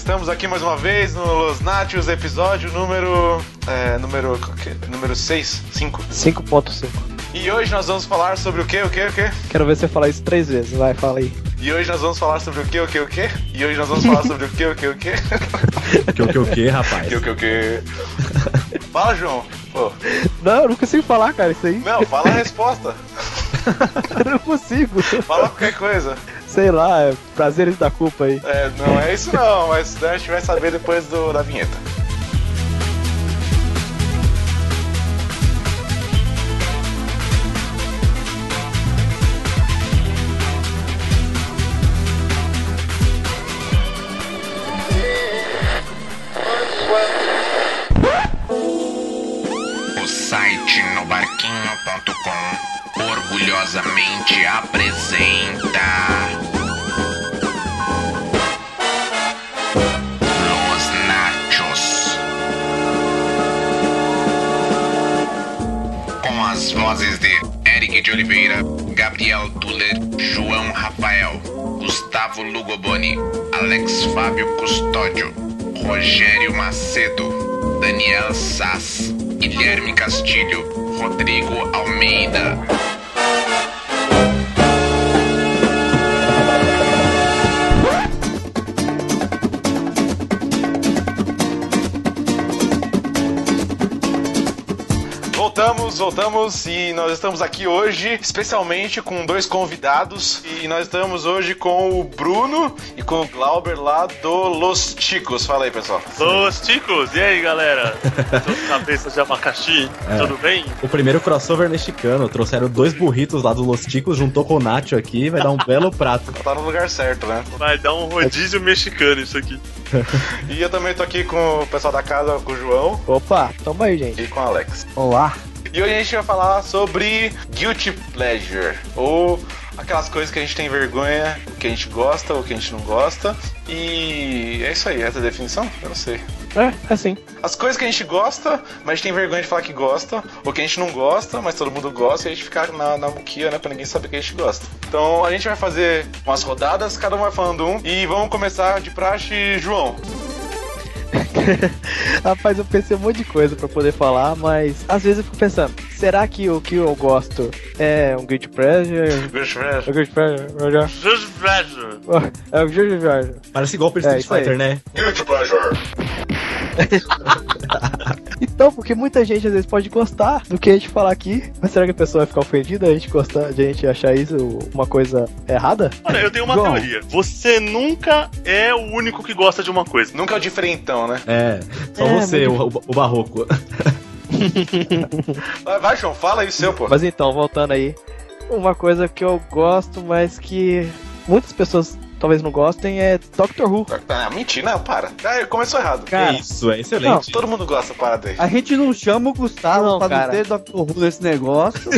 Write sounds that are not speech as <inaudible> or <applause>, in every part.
estamos aqui mais uma vez no Los Natios, episódio número. É, número. qual que é? Número 6? 5. 5.5. E hoje nós vamos falar sobre o que, o que, o que? Quero ver você falar isso três vezes. Vai, fala aí. E hoje nós vamos falar sobre o que, o que, o que? E hoje nós vamos falar sobre o <laughs> que, o que, o que? Que o que o que, rapaz? Que o que, o que? Fala, João. Pô, Não, eu não consigo falar, cara, isso aí. não, fala a resposta. Eu <laughs> não consigo. Fala qualquer coisa. Sei lá, é prazeres da culpa aí. É, não é isso não, mas a gente vai saber depois do, da vinheta. As vozes de Eric de Oliveira, Gabriel Tuller, João Rafael, Gustavo Lugoboni, Alex Fábio Custódio, Rogério Macedo, Daniel Sass, Guilherme Castilho, Rodrigo Almeida. Voltamos, voltamos e nós estamos aqui hoje, especialmente com dois convidados. E nós estamos hoje com o Bruno e com o Glauber lá do Los Chicos. Fala aí, pessoal. Los Ticos, e aí galera? <laughs> Seus cabeças de abacaxi, É. tudo bem? O primeiro crossover mexicano. Trouxeram dois burritos lá do Los Ticos, juntou com o Nacho aqui, vai dar um belo prato. Tá no lugar certo, né? Vai dar um rodízio mexicano isso aqui. <laughs> E eu também tô aqui com o pessoal da casa, com o João Opa, toma aí, gente. e com o Alex. Olá. E hoje a gente vai falar sobre Guilty Pleasure, ou aquelas coisas que a gente tem vergonha, o que a gente gosta, ou o que a gente não gosta. E é isso aí, essa é a definição? Eu não sei. É, assim. As coisas que a gente gosta, mas a gente tem vergonha de falar que gosta, ou que a gente não gosta, mas todo mundo gosta, e a gente fica na, na muquia, né, pra ninguém saber que a gente gosta. Então a gente vai fazer umas rodadas, cada um vai falando um, e vamos começar de praxe, João. <laughs> Rapaz, eu pensei um monte de coisa pra poder falar, mas às vezes eu fico pensando, será que o que eu gosto é um guilty pleasure? É um guilty pleasure? Just pleasure. É um guilty pleasure. Parece de É, Street aí. Fighter, né? Guilty Pleasure. <laughs> Então, porque muita gente às vezes pode gostar do que a gente falar aqui, mas será que a pessoa vai ficar ofendida a gente gostar, de a gente achar isso uma coisa errada? Olha, eu tenho uma João. teoria. Você nunca é o único que gosta de uma coisa. Nunca é o diferentão, né? É, só É, você, o, o, barroco. Vai, <laughs> vai, João, fala aí o seu, pô. Mas então, voltando aí, uma coisa que eu gosto, mas que muitas pessoas talvez não gostem é Doctor Who. Ah, mentira, não, para. Ah, começou errado. Cara, Isso, é excelente. Todo mundo gosta da parada aí. A gente não chama o Gustavo Não, pra cara. não ter Dr. Who nesse negócio. <laughs>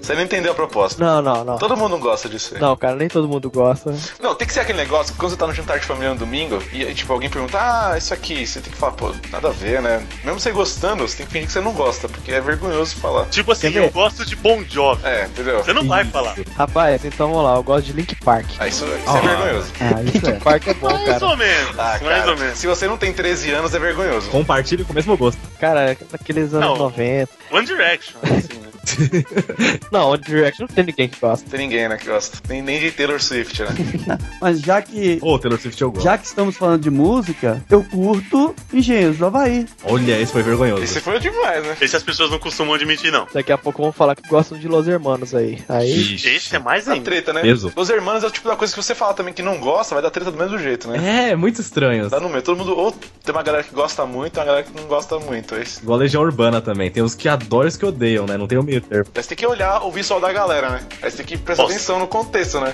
Você não entendeu a proposta. Não, não, não. Todo mundo gosta disso aí. Não, cara, nem todo mundo gosta. Não, tem que ser aquele negócio que quando você tá no jantar de família no domingo e tipo, alguém pergunta, ah, isso aqui, você tem que falar, pô, nada a ver, né? Mesmo você gostando, você tem que fingir que você não gosta, porque é vergonhoso falar. Tipo assim, eu gosto de Bon Jovi. É, entendeu? Você não vai falar. Rapaz, então vamos lá, eu gosto de Link Park. Ah, isso, isso Ah. é vergonhoso. Ah, isso é. Park é bom, Mais cara. ou menos. Ah, mais cara, ou menos. se você não tem 13 anos, é vergonhoso. Compartilhe com o mesmo gosto. Cara, naqueles anos Não. 90. One Direction, assim, né? <laughs> Não, One Direction não tem ninguém que gosta. Tem ninguém, né, que gosta. Nem, nem de Taylor Swift, né? <laughs> Mas já que, Ô, Taylor Swift eu gosto. já que estamos falando de música, eu curto Engenheiros do Havaí. Olha, esse foi vergonhoso. Esse foi demais, né? Esse as pessoas não costumam admitir, não. Daqui a pouco vamos falar que gostam de Los Hermanos aí. Aí. Ixi. Esse é mais ainda. treta, né? Peso. Os irmãos é o tipo da coisa que você fala também que não gosta, vai dar treta do mesmo jeito, né? É, muito estranho. Dá no meio. Todo mundo, ou tem uma galera que gosta muito, tem uma galera que não gosta muito. É isso. Igual a Legião Urbana também. Tem os que adoram e os que odeiam, né? Não tem o meio termo. Aí você tem que olhar o visual da galera, né? Aí você tem que prestar Nossa. atenção no contexto, né?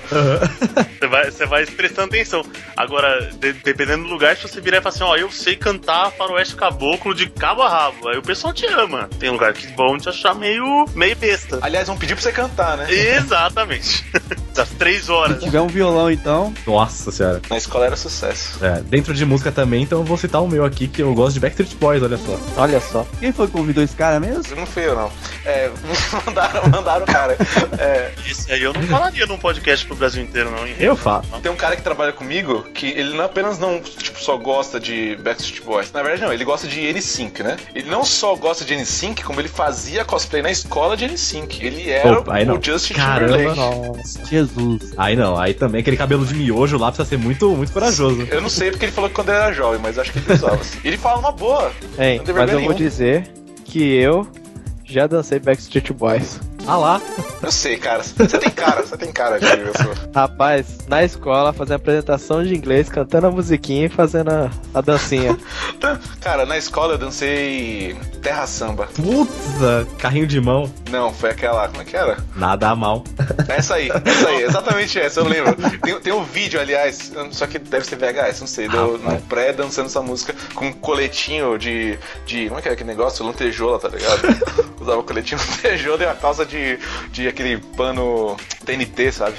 Você vai, você vai prestando atenção. Agora, de- dependendo do lugar, se você virar e falar assim, ó, eu sei cantar faroeste caboclo de cabo a rabo. Aí o pessoal te ama. Tem lugar que vão te achar meio, meio besta. Aliás, vão pedir pra você cantar, né? Exatamente. <laughs> Das três horas. Se tiver um violão, então. Nossa senhora. Na escola era sucesso. É, dentro de música também, então eu vou citar o meu aqui, que eu gosto de Backstreet Boys, olha só. Olha só. Quem foi que convidou esse cara mesmo? Não fui eu, não. É, <laughs> mandaram, mandaram o cara. É, Esse aí eu não falaria num podcast pro Brasil inteiro, não, hein? Eu falo. tem um cara que trabalha comigo que ele não apenas não tipo, só gosta de Backstreet Boys. Na verdade, não, ele gosta de N5, né? Ele não só gosta de N5, como ele fazia cosplay na escola de N5. Ele era Opa, o Justin Caramba. Timberlake. Nossa. Jesus. Aí não, aí também aquele cabelo de miojo lá precisa ser muito, muito corajoso. Eu não sei porque ele falou que quando ele era jovem, mas acho que ele usava. assim. Ele fala uma boa. Tem mas eu vergonha vou dizer que eu já dancei Backstreet Boys. Ah lá. Eu sei, cara. Você tem cara, você tem cara de. Rapaz, na escola, fazendo apresentação de inglês, cantando a musiquinha e fazendo a, a dancinha. <laughs> Cara, na escola eu dancei Terra Samba. Putz, carrinho de mão. Não, foi aquela. Como é que era? Nada mal. Essa aí, essa aí, exatamente essa, eu lembro. Tem, tem um vídeo, aliás, só que deve ser VHS, não sei, deu no pré dançando essa música com um coletinho de. de como é que é aquele negócio? Lantejola, tá ligado? Usava coletinho lantejola <laughs> e uma calça de, de aquele pano TNT, sabe?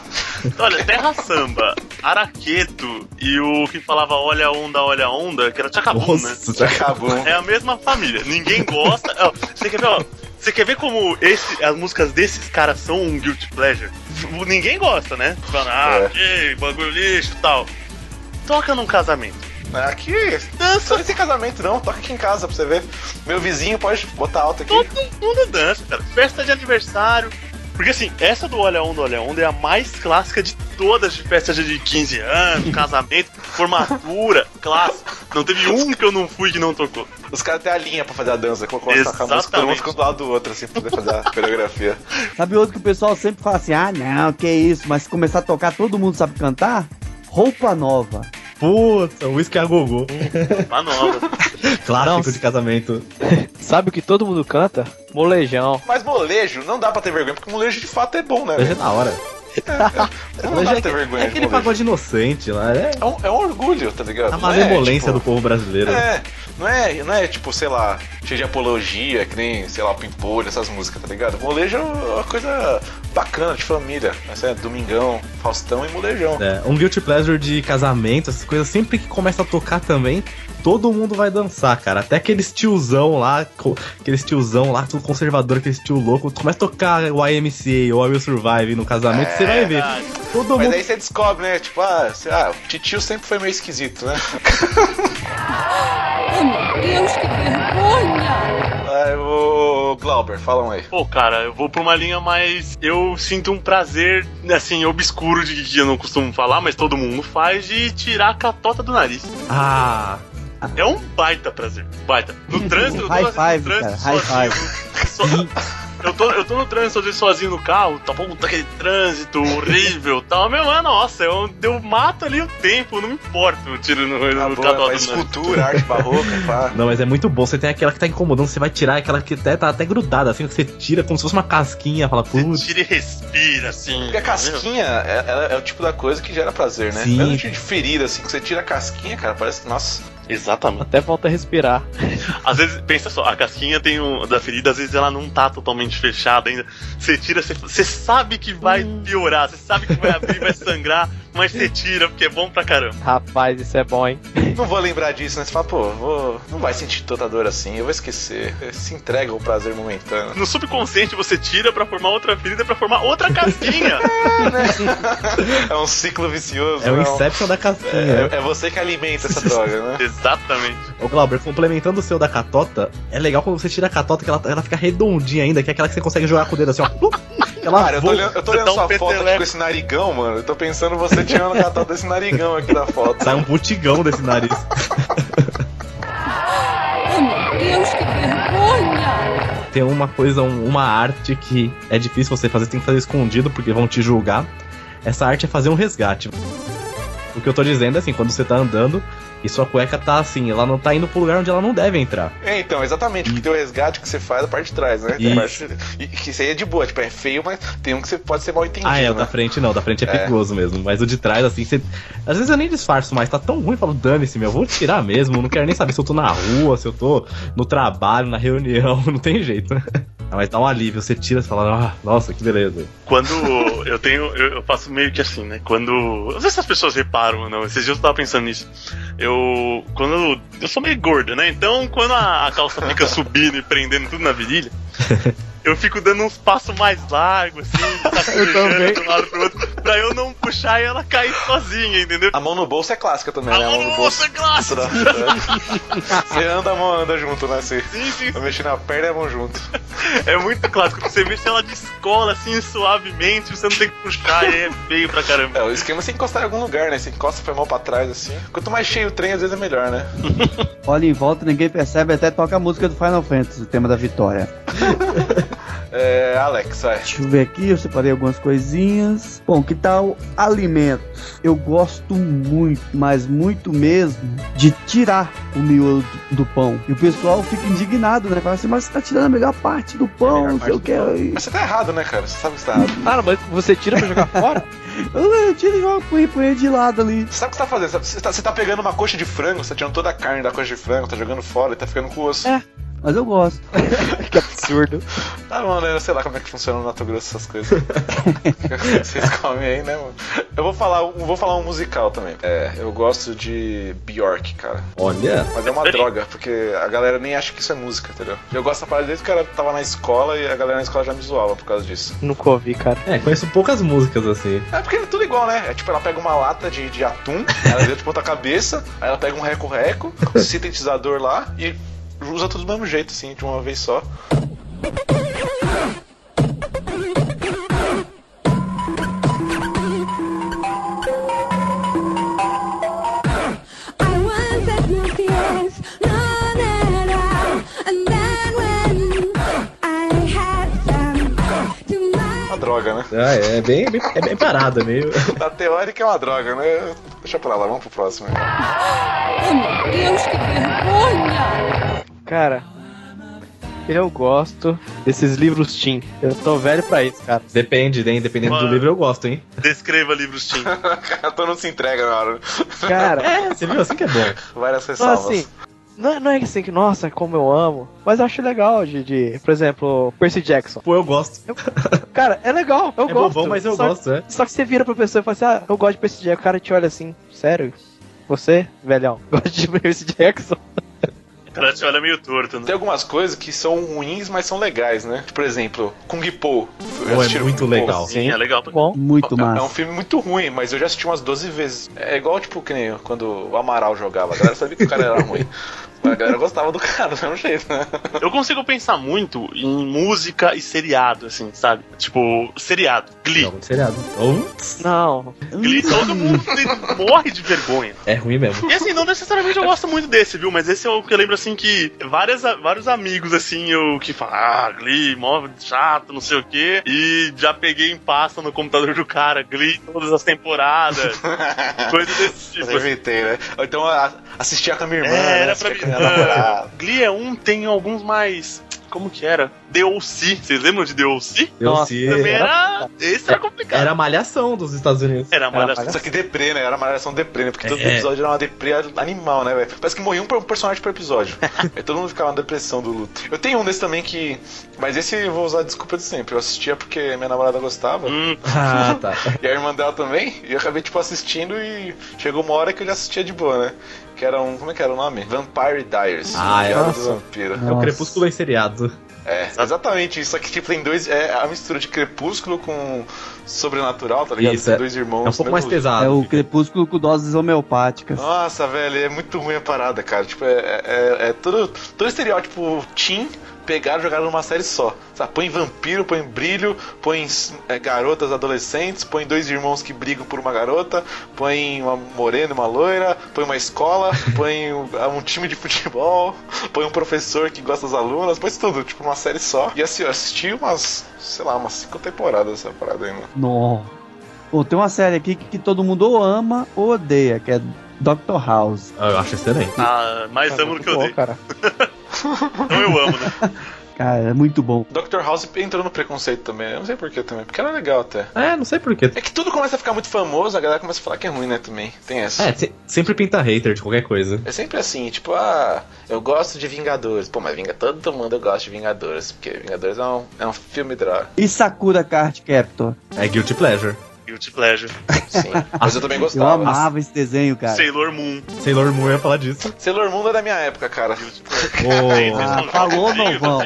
<laughs> Olha, Terra Samba, Araqueto e o que falava Olha a Onda, Olha a Onda, que era Tchacabum, né? Acabou. É a mesma família. Ninguém gosta. Ó, Você quer ver, ó? Você quer ver como esse, as músicas desses caras são um guilty pleasure? Ninguém gosta, né? Falando, ah, É. que bagulho lixo e tal. Toca num casamento. Aqui, dança. Não tem casamento não, toca aqui em casa pra você ver. Meu vizinho pode botar alto aqui. Todo mundo dança, cara. Festa de aniversário. Porque assim, essa do Olha Onda, Olha Onda é a mais clássica de todas de festas de 15 anos, casamento, formatura, clássico. Não teve um que eu não fui que não tocou. Os caras têm a linha pra fazer a dança, colocou a música, todo mundo fica do lado do outro, assim, pra poder fazer a <laughs> coreografia. Sabe outro que o pessoal sempre fala assim: ah, não, que isso, mas se começar a tocar, todo mundo sabe cantar? Roupa nova. Putz, whisky a gogô. Uma nova. <laughs> Clássico de casamento. <laughs> Sabe o que todo mundo canta? Molejão. Mas molejo, não dá pra ter vergonha, porque molejo de fato é bom, né? Hoje é da hora. Não dá pra ter vergonha É de aquele molejo. pagode inocente lá. É É um, é um orgulho, tá ligado? a Não é, malemolência tipo, do povo brasileiro. É, não é, não é tipo, sei lá, cheio de apologia, que nem, sei lá, Pimpolho, essas músicas, tá ligado? Molejo é uma coisa bacana, de família. Mas é Domingão, Faustão e Molejão. É, um guilty pleasure de casamento, essas coisas, sempre que começa a tocar também, todo mundo vai dançar, cara. Até aqueles tiozão lá, aqueles tiozão lá, tudo conservador, aqueles tio louco, começa a tocar o YMCA ou I Will Survive no casamento, você vai ver. Todo Mas mundo. aí você descobre, né? Tipo, ah, você- ah, o titio sempre foi meio esquisito, né? Oh, meu Deus, que vergonha! Aí, o Glauber, falam aí. Pô, cara, eu vou pra uma linha mais. Eu sinto um prazer, assim, obscuro de que eu não costumo falar, mas todo mundo faz, de tirar a catota do nariz. Ah, É um baita prazer. Baita. No <laughs> trânsito, eu tô High five, no trânsito cara, high sozinho. So- <laughs> Eu tô, eu tô no trânsito, às vezes, sozinho no carro, tá bom, tá aquele trânsito horrível e tal. Meu, mano, nossa, eu, eu mato ali o tempo, não me importa, eu tiro no, Tá no é do nariz. escultura, arte barroca, pá. <laughs> não, mas é muito bom. Você tem aquela que tá incomodando, você vai tirar aquela que até, tá até grudada, assim, que você tira como se fosse uma casquinha, fala, Você putz. tira e respira, assim. Porque a casquinha é, é- é o tipo da coisa que gera prazer, né? Sim. Mesmo tipo de ferida, assim, que você tira a casquinha, cara, parece que, nossa, Exatamente. Até volta a respirar. Às vezes, pensa só, a casquinha tem um, da ferida, às vezes ela não tá totalmente fechada ainda. Você tira, você, você sabe que vai piorar, você sabe que vai abrir, vai sangrar, mas você tira, porque é bom pra caramba. Rapaz, isso é bom, hein? não vou lembrar disso, né? Você fala, pô, vou, não vai sentir tanta dor assim, eu vou esquecer. Se entrega ao prazer momentâneo. No subconsciente você tira pra formar outra ferida, pra formar outra casquinha. <laughs> É um ciclo vicioso. É o não. Inception da casquinha. É, é você que alimenta essa <laughs> droga, né? Exatamente. Ô Glauber, complementando o seu da catota, é legal quando você tira a catota que ela, ela fica redondinha ainda, que é aquela que você consegue jogar com o dedo assim, ó. Ela Cara, eu tô voa. olhando, eu tô olhando um sua foto aqui com esse narigão, mano. Eu tô pensando você tirando a catota desse narigão aqui da foto. Sai um putigão desse nariz. Oh, meu Deus, que vergonha! Tem uma coisa, um- uma arte que é difícil você fazer, tem que fazer escondido porque vão te julgar. Essa arte é fazer um resgate. O que eu tô dizendo é assim, quando você tá andando e sua cueca tá assim, ela não tá indo pro lugar onde ela não deve entrar. É, então, exatamente, porque tem o resgate que você faz da parte de trás, né? Isso. parte- e que isso aí é de boa, tipo, é feio, mas tem um que você pode ser mal entendido. Ah, é, o né? da frente não, o da frente é, É. perigoso mesmo. Mas o de trás, assim, você. Às vezes eu nem disfarço mais, tá tão ruim, eu falo, dane-se, meu, eu vou tirar mesmo, não quero nem saber se eu tô na rua, se eu tô no trabalho, na reunião, <laughs> não tem jeito, né? Ah, Mas dá um alívio, você tira e fala, ah, nossa, que beleza. Quando <laughs> eu tenho. Eu, eu faço meio que assim, né? Quando. Não sei se as pessoas reparam ou não. Esses dias eu tava pensando nisso. Eu. Quando. Eu sou meio gordo, né? Então, quando a, a calça fica <laughs> subindo e prendendo tudo na virilha. Eu fico dando uns passos mais largos, assim, <laughs> também. de um lado pro outro, pra eu não puxar e ela cair sozinha, entendeu? A mão no bolso é clássica também, né? A mão no bolso é clássico! Você anda, a mão anda junto, né? Você Sim, sim, vai mexer na perna e a mão junto. É muito clássico. Você mexe ela de escola assim suavemente, você não tem que puxar, e é feio pra caramba. É, o esquema é você encostar em algum lugar, né? Você encosta foi a mão pra trás, assim. Quanto mais cheio o trem, às vezes é melhor, né? Olha em volta, ninguém percebe, até toca a música do Final Fantasy, o tema da vitória. <laughs> É, Alex, vai. Deixa eu ver aqui, eu separei algumas coisinhas. Bom, que tal alimentos? Eu gosto muito, mas muito mesmo, de tirar o miolo do, do pão. E o pessoal fica indignado, né? Fala assim, mas você tá tirando a melhor parte do pão, não sei o que. pão. Mas você tá errado, né, cara? Você sabe que você tá errado. Ah, mas você tira pra jogar fora? <laughs> Eu, tiro e jogo, põe, põe de lado ali. Você sabe o que você tá fazendo? Você tá, você tá pegando uma coxa de frango, você tá tirando toda a carne da coxa de frango, tá jogando fora e tá ficando com o osso. É. Mas eu gosto. <laughs> que absurdo. Tá, mano, eu sei lá como é que funciona no Mato Grosso essas coisas. Vocês comem aí, né, mano? Eu vou falar, eu vou falar um musical também. É, eu gosto de Bjork, cara. Olha. Mas é uma droga, porque a galera nem acha que isso é música, entendeu? Eu gosto da parada desde que eu tava na escola e a galera na escola já me zoava por causa disso. Nunca ouvi, cara. É, conheço poucas músicas assim. É porque é tudo igual, né? É tipo, ela pega uma lata de, de atum, ela dentro de ponta cabeça, aí ela pega um reco-reco, um <laughs> sintetizador lá e usa tudo do mesmo jeito, assim, de uma vez só. Droga, né? Ah, é, é bem, bem, é bem parada, meio. <laughs> Na teórica é uma droga, né? Deixa pra lá, vamos pro próximo. Oh, meu Deus, que vergonha! Cara, eu gosto desses livros Teen. Eu tô velho pra isso, cara. Depende, hein? Dependendo do Mano. livro, eu gosto, hein? Descreva livros. Cara, todo mundo se entrega na hora. Cara, <laughs> É, você viu? Assim que é bom. Várias ressalvas. assim, não, é- não é assim que, nossa, como eu amo. Mas eu acho legal de, de por exemplo, Percy Jackson. Pô, eu gosto. Cara, é legal, eu <laughs> é gosto. bobão, mas eu só, gosto, é. Só que você vira pra pessoa e fala assim, ah, eu gosto de Percy Jackson. O cara te olha assim, sério? Você, velhão, <laughs> gosta de Percy Jackson? O cara te olha meio torto, né? Tem algumas coisas que são ruins, mas são legais, né? Por exemplo, Kung Po. Pô, é muito Kung Po. legal. Sim, é legal. pra- Bom, Muito É- É um massa. filme muito ruim, mas eu já assisti umas 12 vezes. É igual, tipo, que nem quando o Amaral jogava. A galera sabia que o cara era ruim. <laughs> A galera gostava do cara do mesmo jeito, né? Eu consigo pensar muito em música e seriado, assim, sabe? Tipo, seriado. Glee. De seriado. Ou não. Glee, todo mundo <laughs> morre de vergonha. é ruim mesmo. E assim, não necessariamente eu gosto muito desse, viu? Mas esse é o que eu lembro, assim, que várias, vários amigos, assim, eu que falam, ah, Glee, mó chato, não sei o quê. E já peguei em pasta no computador do cara, Glee, todas as temporadas. <laughs> coisa desse tipo. Eu inventei, né? Ou então assistia com a minha irmã, É, né? era pra mim. Com a minha namorada. Glee é um, tem alguns mais. Como que era? DOC. Vocês lembram de? Eu Nossa, se... Também era. Esse era complicado. Era a malhação dos Estados Unidos. Era Era das- Só que deprê, né? Era malhação deprê, né? Porque todo É. episódio era uma deprê animal, né, velho? Parece que morria um per- personagem por episódio. <laughs> Aí todo mundo ficava na depressão do luto. Eu tenho um desse também que. Mas esse eu vou usar a desculpa de sempre. Eu assistia porque minha namorada gostava. Hum, Ah, tá. <laughs> E a irmã dela também. E eu acabei, tipo, assistindo e chegou uma hora que eu já assistia de boa, né? Que era um. Como é que era o nome? Vampire Diaries. Ah, é. Nossa. Vampiro. É o crepúsculo em seriado. É, exatamente isso. Só que, tipo, tem dois. É a mistura de crepúsculo com sobrenatural, tá ligado? Isso, Tem é- dois irmãos. É um pouco mais mesmo- pesado. É o crepúsculo com doses homeopáticas. Nossa, velho, é muito ruim a parada, cara. Tipo, é, é, é todo, todo estereótipo teen pegaram e jogaram numa série só. Sabe, põe vampiro, põe brilho, põe é, garotas adolescentes, põe dois irmãos que brigam por uma garota, põe uma morena e uma loira, põe uma escola, <laughs> põe um, um time de futebol, põe um professor que gosta das alunas, põe isso tudo, tipo, uma série só. E assim, eu assisti umas, sei lá, umas cinco temporadas dessa parada mano. Não. Pô, tem uma série aqui que, que todo mundo ou ama ou odeia, que é Doctor House. Ah, Eu acho excelente. ah, mais Cara, amo do que eu bom, dei. cara. <laughs> Então eu amo, né? <laughs> Cara, é muito bom. Dr. House entrou no preconceito também, eu não sei porquê também, porque era legal até. É, não sei porquê. É que tudo começa a ficar muito famoso, a galera começa a falar que é ruim, né, também. Tem essa. É, se- sempre pinta hater de qualquer coisa. É sempre assim, tipo, ah, eu gosto de Vingadores. Pô, mas Vinga, todo mundo gosta de Vingadores, porque Vingadores é um, é um filme droga. E Sakura Card Captor? É Guilty Pleasure. Guilty Pleasure. Sim. <laughs> Mas eu também Eu gostava. amava esse desenho, cara. Sailor Moon. Sailor Moon ia falar disso. Sailor Moon é da minha época, cara. Ô, Ah, falou, não vão.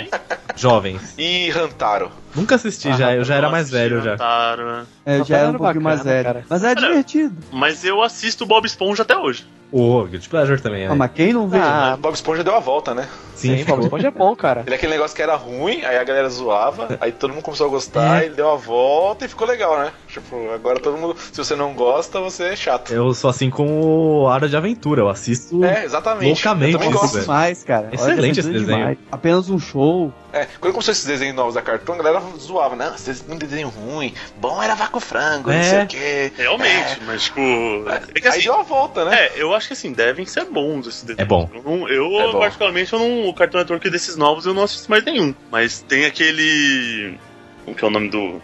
jovens. E Hantaro. Nunca assisti Ah, já, eu já era mais velho já. Tara. É, Tá já era um pouquinho mais velho. cara. Mas é divertido. Mas eu assisto Bob Esponja até hoje. Ô, Guilty Pleasure também, Ah, é. mas quem não vê? Ah, Bob Esponja deu a volta, né? Sim, sim, Bob Esponja é bom, cara. Ele é aquele negócio que era ruim, aí a galera zoava, aí todo mundo começou a gostar, <laughs> É. ele deu a volta e ficou legal, né? Tipo, agora todo mundo, se você não gosta, você é chato. Eu sou assim com o Hora de Aventura, eu assisto. É, exatamente. Loucamente Eu também gosto. Demais, cara. Excelente desenho esse desenho. demais. Apenas um show. É, quando começou esses desenhos novos da Cartoon, a galera zoava, não, vocês um desenho ruim, bom era Vaco Frango, não É. sei o quê. Realmente, mas tipo. É que Aí assim. deu a volta, né? É, eu acho que assim, devem ser bons esses desenhos. É bom. Eu, não- eu, É bom. particularmente, eu não, o Cartoon Network desses novos eu não assisto mais nenhum. Mas tem aquele. Como que é o nome do,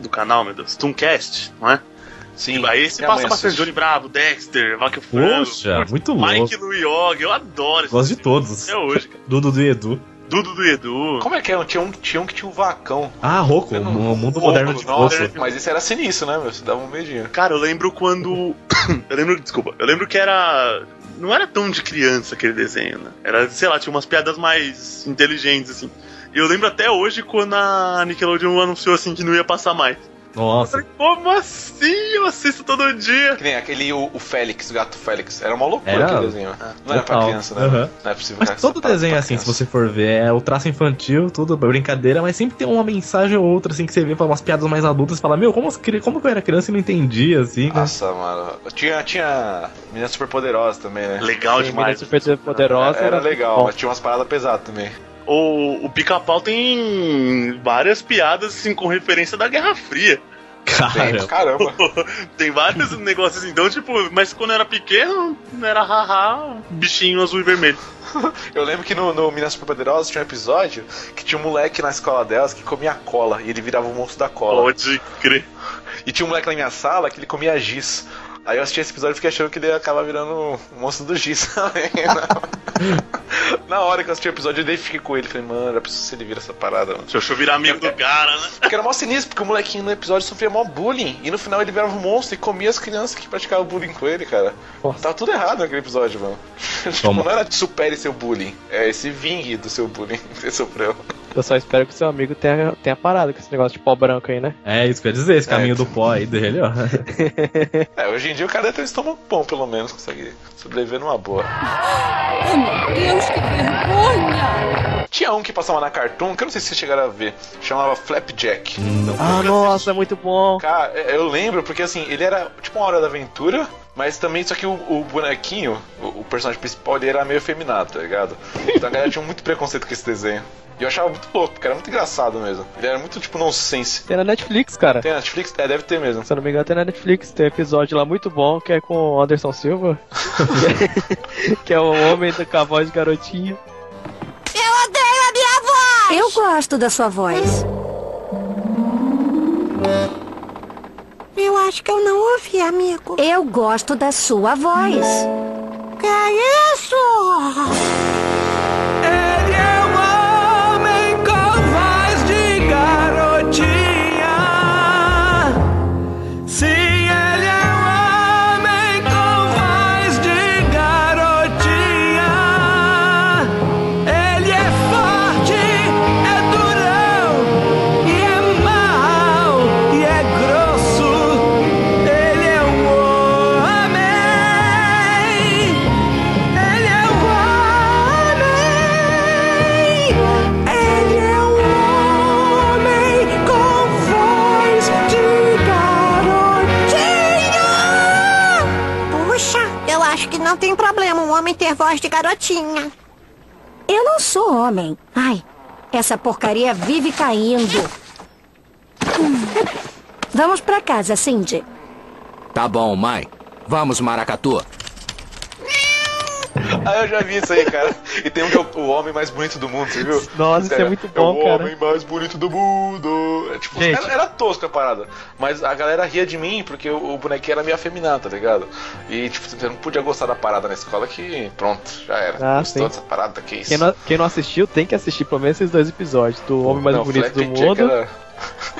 do canal, meu Deus? Tooncast, não é? Sim. Aí esse Minha passa mãe bastante assiste. Johnny Bravo, Dexter, Vaca Frango. Poxa, muito Mike louco. no Yoga, eu adoro esse Gosto de todos. Até hoje, cara. Dudu do Edu. Dudu do Edu. Como é que é? Tinha um, tinha um que tinha um vacão. Ah, Roku, Eu não- o mundo moderno de nossa, poço. Mas isso era sinistro, né, meu? Você dava um medinho. Cara, eu lembro quando. <coughs> eu lembro, desculpa, eu lembro que era. Não era tão de criança aquele desenho, né? Era, sei lá, tinha umas piadas mais inteligentes, assim. E eu lembro até hoje quando a Nickelodeon anunciou assim que não ia passar mais. Eu Nossa. falei, como assim? Eu assisto todo dia. Que nem aquele, o, o Félix, o gato Félix. Era uma loucura Era. aquele desenho. Não era pra criança, né? Aham. Não é possível. Mas todo desenho é assim, se criança. você for ver, é o traço infantil, tudo brincadeira, mas sempre tem uma mensagem ou outra assim que você vê para umas piadas mais adultas e fala, meu, como, como que eu era criança e não entendia, assim, né? Nossa, mano. Tinha, tinha Menina Super Poderosa também, né? Legal Sim, demais. Menina Super Poderosa Era, era legal, mas tinha umas paradas pesadas também. O, o Pica-Pau tem várias piadas assim com referência da Guerra Fria. Tem, Cara, caramba. <laughs> tem vários negócios assim. Então, tipo, mas quando eu era pequeno, era haha, bichinho azul e vermelho. <laughs> Eu lembro que no, no Minas Super Poderosa tinha um episódio que tinha um moleque na escola delas que comia cola e ele virava o monstro da cola. Pode crer. E tinha um moleque na minha sala que ele comia giz. Aí eu assisti esse episódio e fiquei achando que ele ia acabar virando o monstro do giz <laughs> também. na- <laughs> Na hora que eu assisti o episódio, eu identifiquei com ele. Falei, mano, era preciso se ele vira essa parada, mano. Deixa eu virar amigo do cara, né? Porque era mó sinistro, porque o molequinho no episódio sofria mó bullying. E no final ele virava um monstro e comia as crianças que praticavam bullying com ele, cara. Nossa. Tava tudo errado naquele episódio, mano. <laughs> tipo, não era supere seu bullying, é esse vingue do seu bullying que você sofreu. Eu só espero que seu amigo tenha, tenha parado com esse negócio de pó branco aí, né? é isso que eu ia dizer, esse caminho É. do pó aí dele, ó. <laughs> É, hoje em dia o cara ter um estômago bom, pelo menos, consegue sobreviver numa boa. Oh, meu Deus, que vergonha! Tinha um que passava na Cartoon, que eu não sei se vocês chegaram a ver, chamava Flapjack. Ah, nossa, é muito bom. Cara, é, eu lembro porque assim, ele era tipo uma hora da aventura, mas também só que o, o bonequinho, o, o personagem principal, ele era meio efeminado, tá ligado? Então a galera tinha muito preconceito com esse desenho. E eu achava muito louco, porque era muito engraçado mesmo. Ele era muito tipo nonsense. Tem na Netflix, cara. Tem na Netflix? É, deve ter mesmo. Se eu não me engano, tem na Netflix. Tem um episódio lá muito bom que é com o Anderson Silva. <laughs> que é o homem do com a voz de garotinho. Eu odeio a minha voz! Eu gosto da sua voz. Eu acho que eu não ouvi, amigo. Eu gosto da sua voz. Que é isso? Ter voz de garotinha. Eu não sou homem. Ai, essa porcaria vive caindo. Hum. Vamos pra casa, Cindy. Tá bom, mãe. Vamos, Maracatu. <laughs> Ah, eu já vi isso aí, cara. E tem um que é o, o homem mais bonito do mundo, você viu? Nossa, isso é muito bom, é o cara. homem mais bonito do mundo. É, tipo, era, era tosco a parada. Mas a galera ria de mim porque o, o bonequinho era meio afeminado, tá ligado? E, tipo, você não podia gostar da parada na escola que, pronto, já era. Ah, Gostou sim. dessa parada, que isso. Quem não, quem não assistiu tem que assistir pelo menos esses dois episódios do Homem Mais Não, Bonito do Mundo era-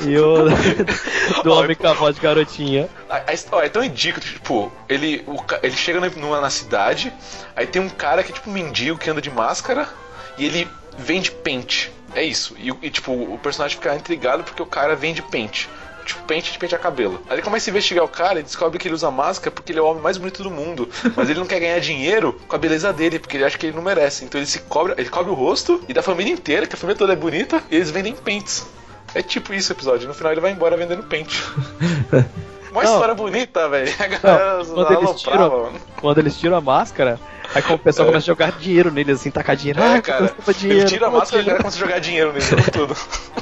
E o <laughs> do homem com a voz de garotinha. A, a é tão ridículo, tipo, ele, o ele chega na, numa- na cidade, aí tem um cara que é tipo um mendigo que anda de máscara e ele vende pente. É isso. E, e, tipo, o personagem fica intrigado porque o cara vende pente. Tipo, pente de pentear cabelo. Aí ele começa a investigar o cara e descobre que ele usa máscara porque ele é o homem mais bonito do mundo. Mas ele não quer ganhar dinheiro com a beleza dele, porque ele acha que ele não merece. Então ele se cobra, ele cobre o rosto e da família inteira, que a família toda é bonita, e eles vendem pentes. É tipo isso o episódio. No final ele vai embora vendendo pente. <laughs> Uma história bonita, velho. A galera quando eles tiram, mano. quando eles tiram a máscara, aí o pessoal começa a jogar dinheiro neles, assim, tacar dinheiro. É, Ai, cara. dinheiro, ele tira a máscara e o cara começa a jogar dinheiro nele, tudo.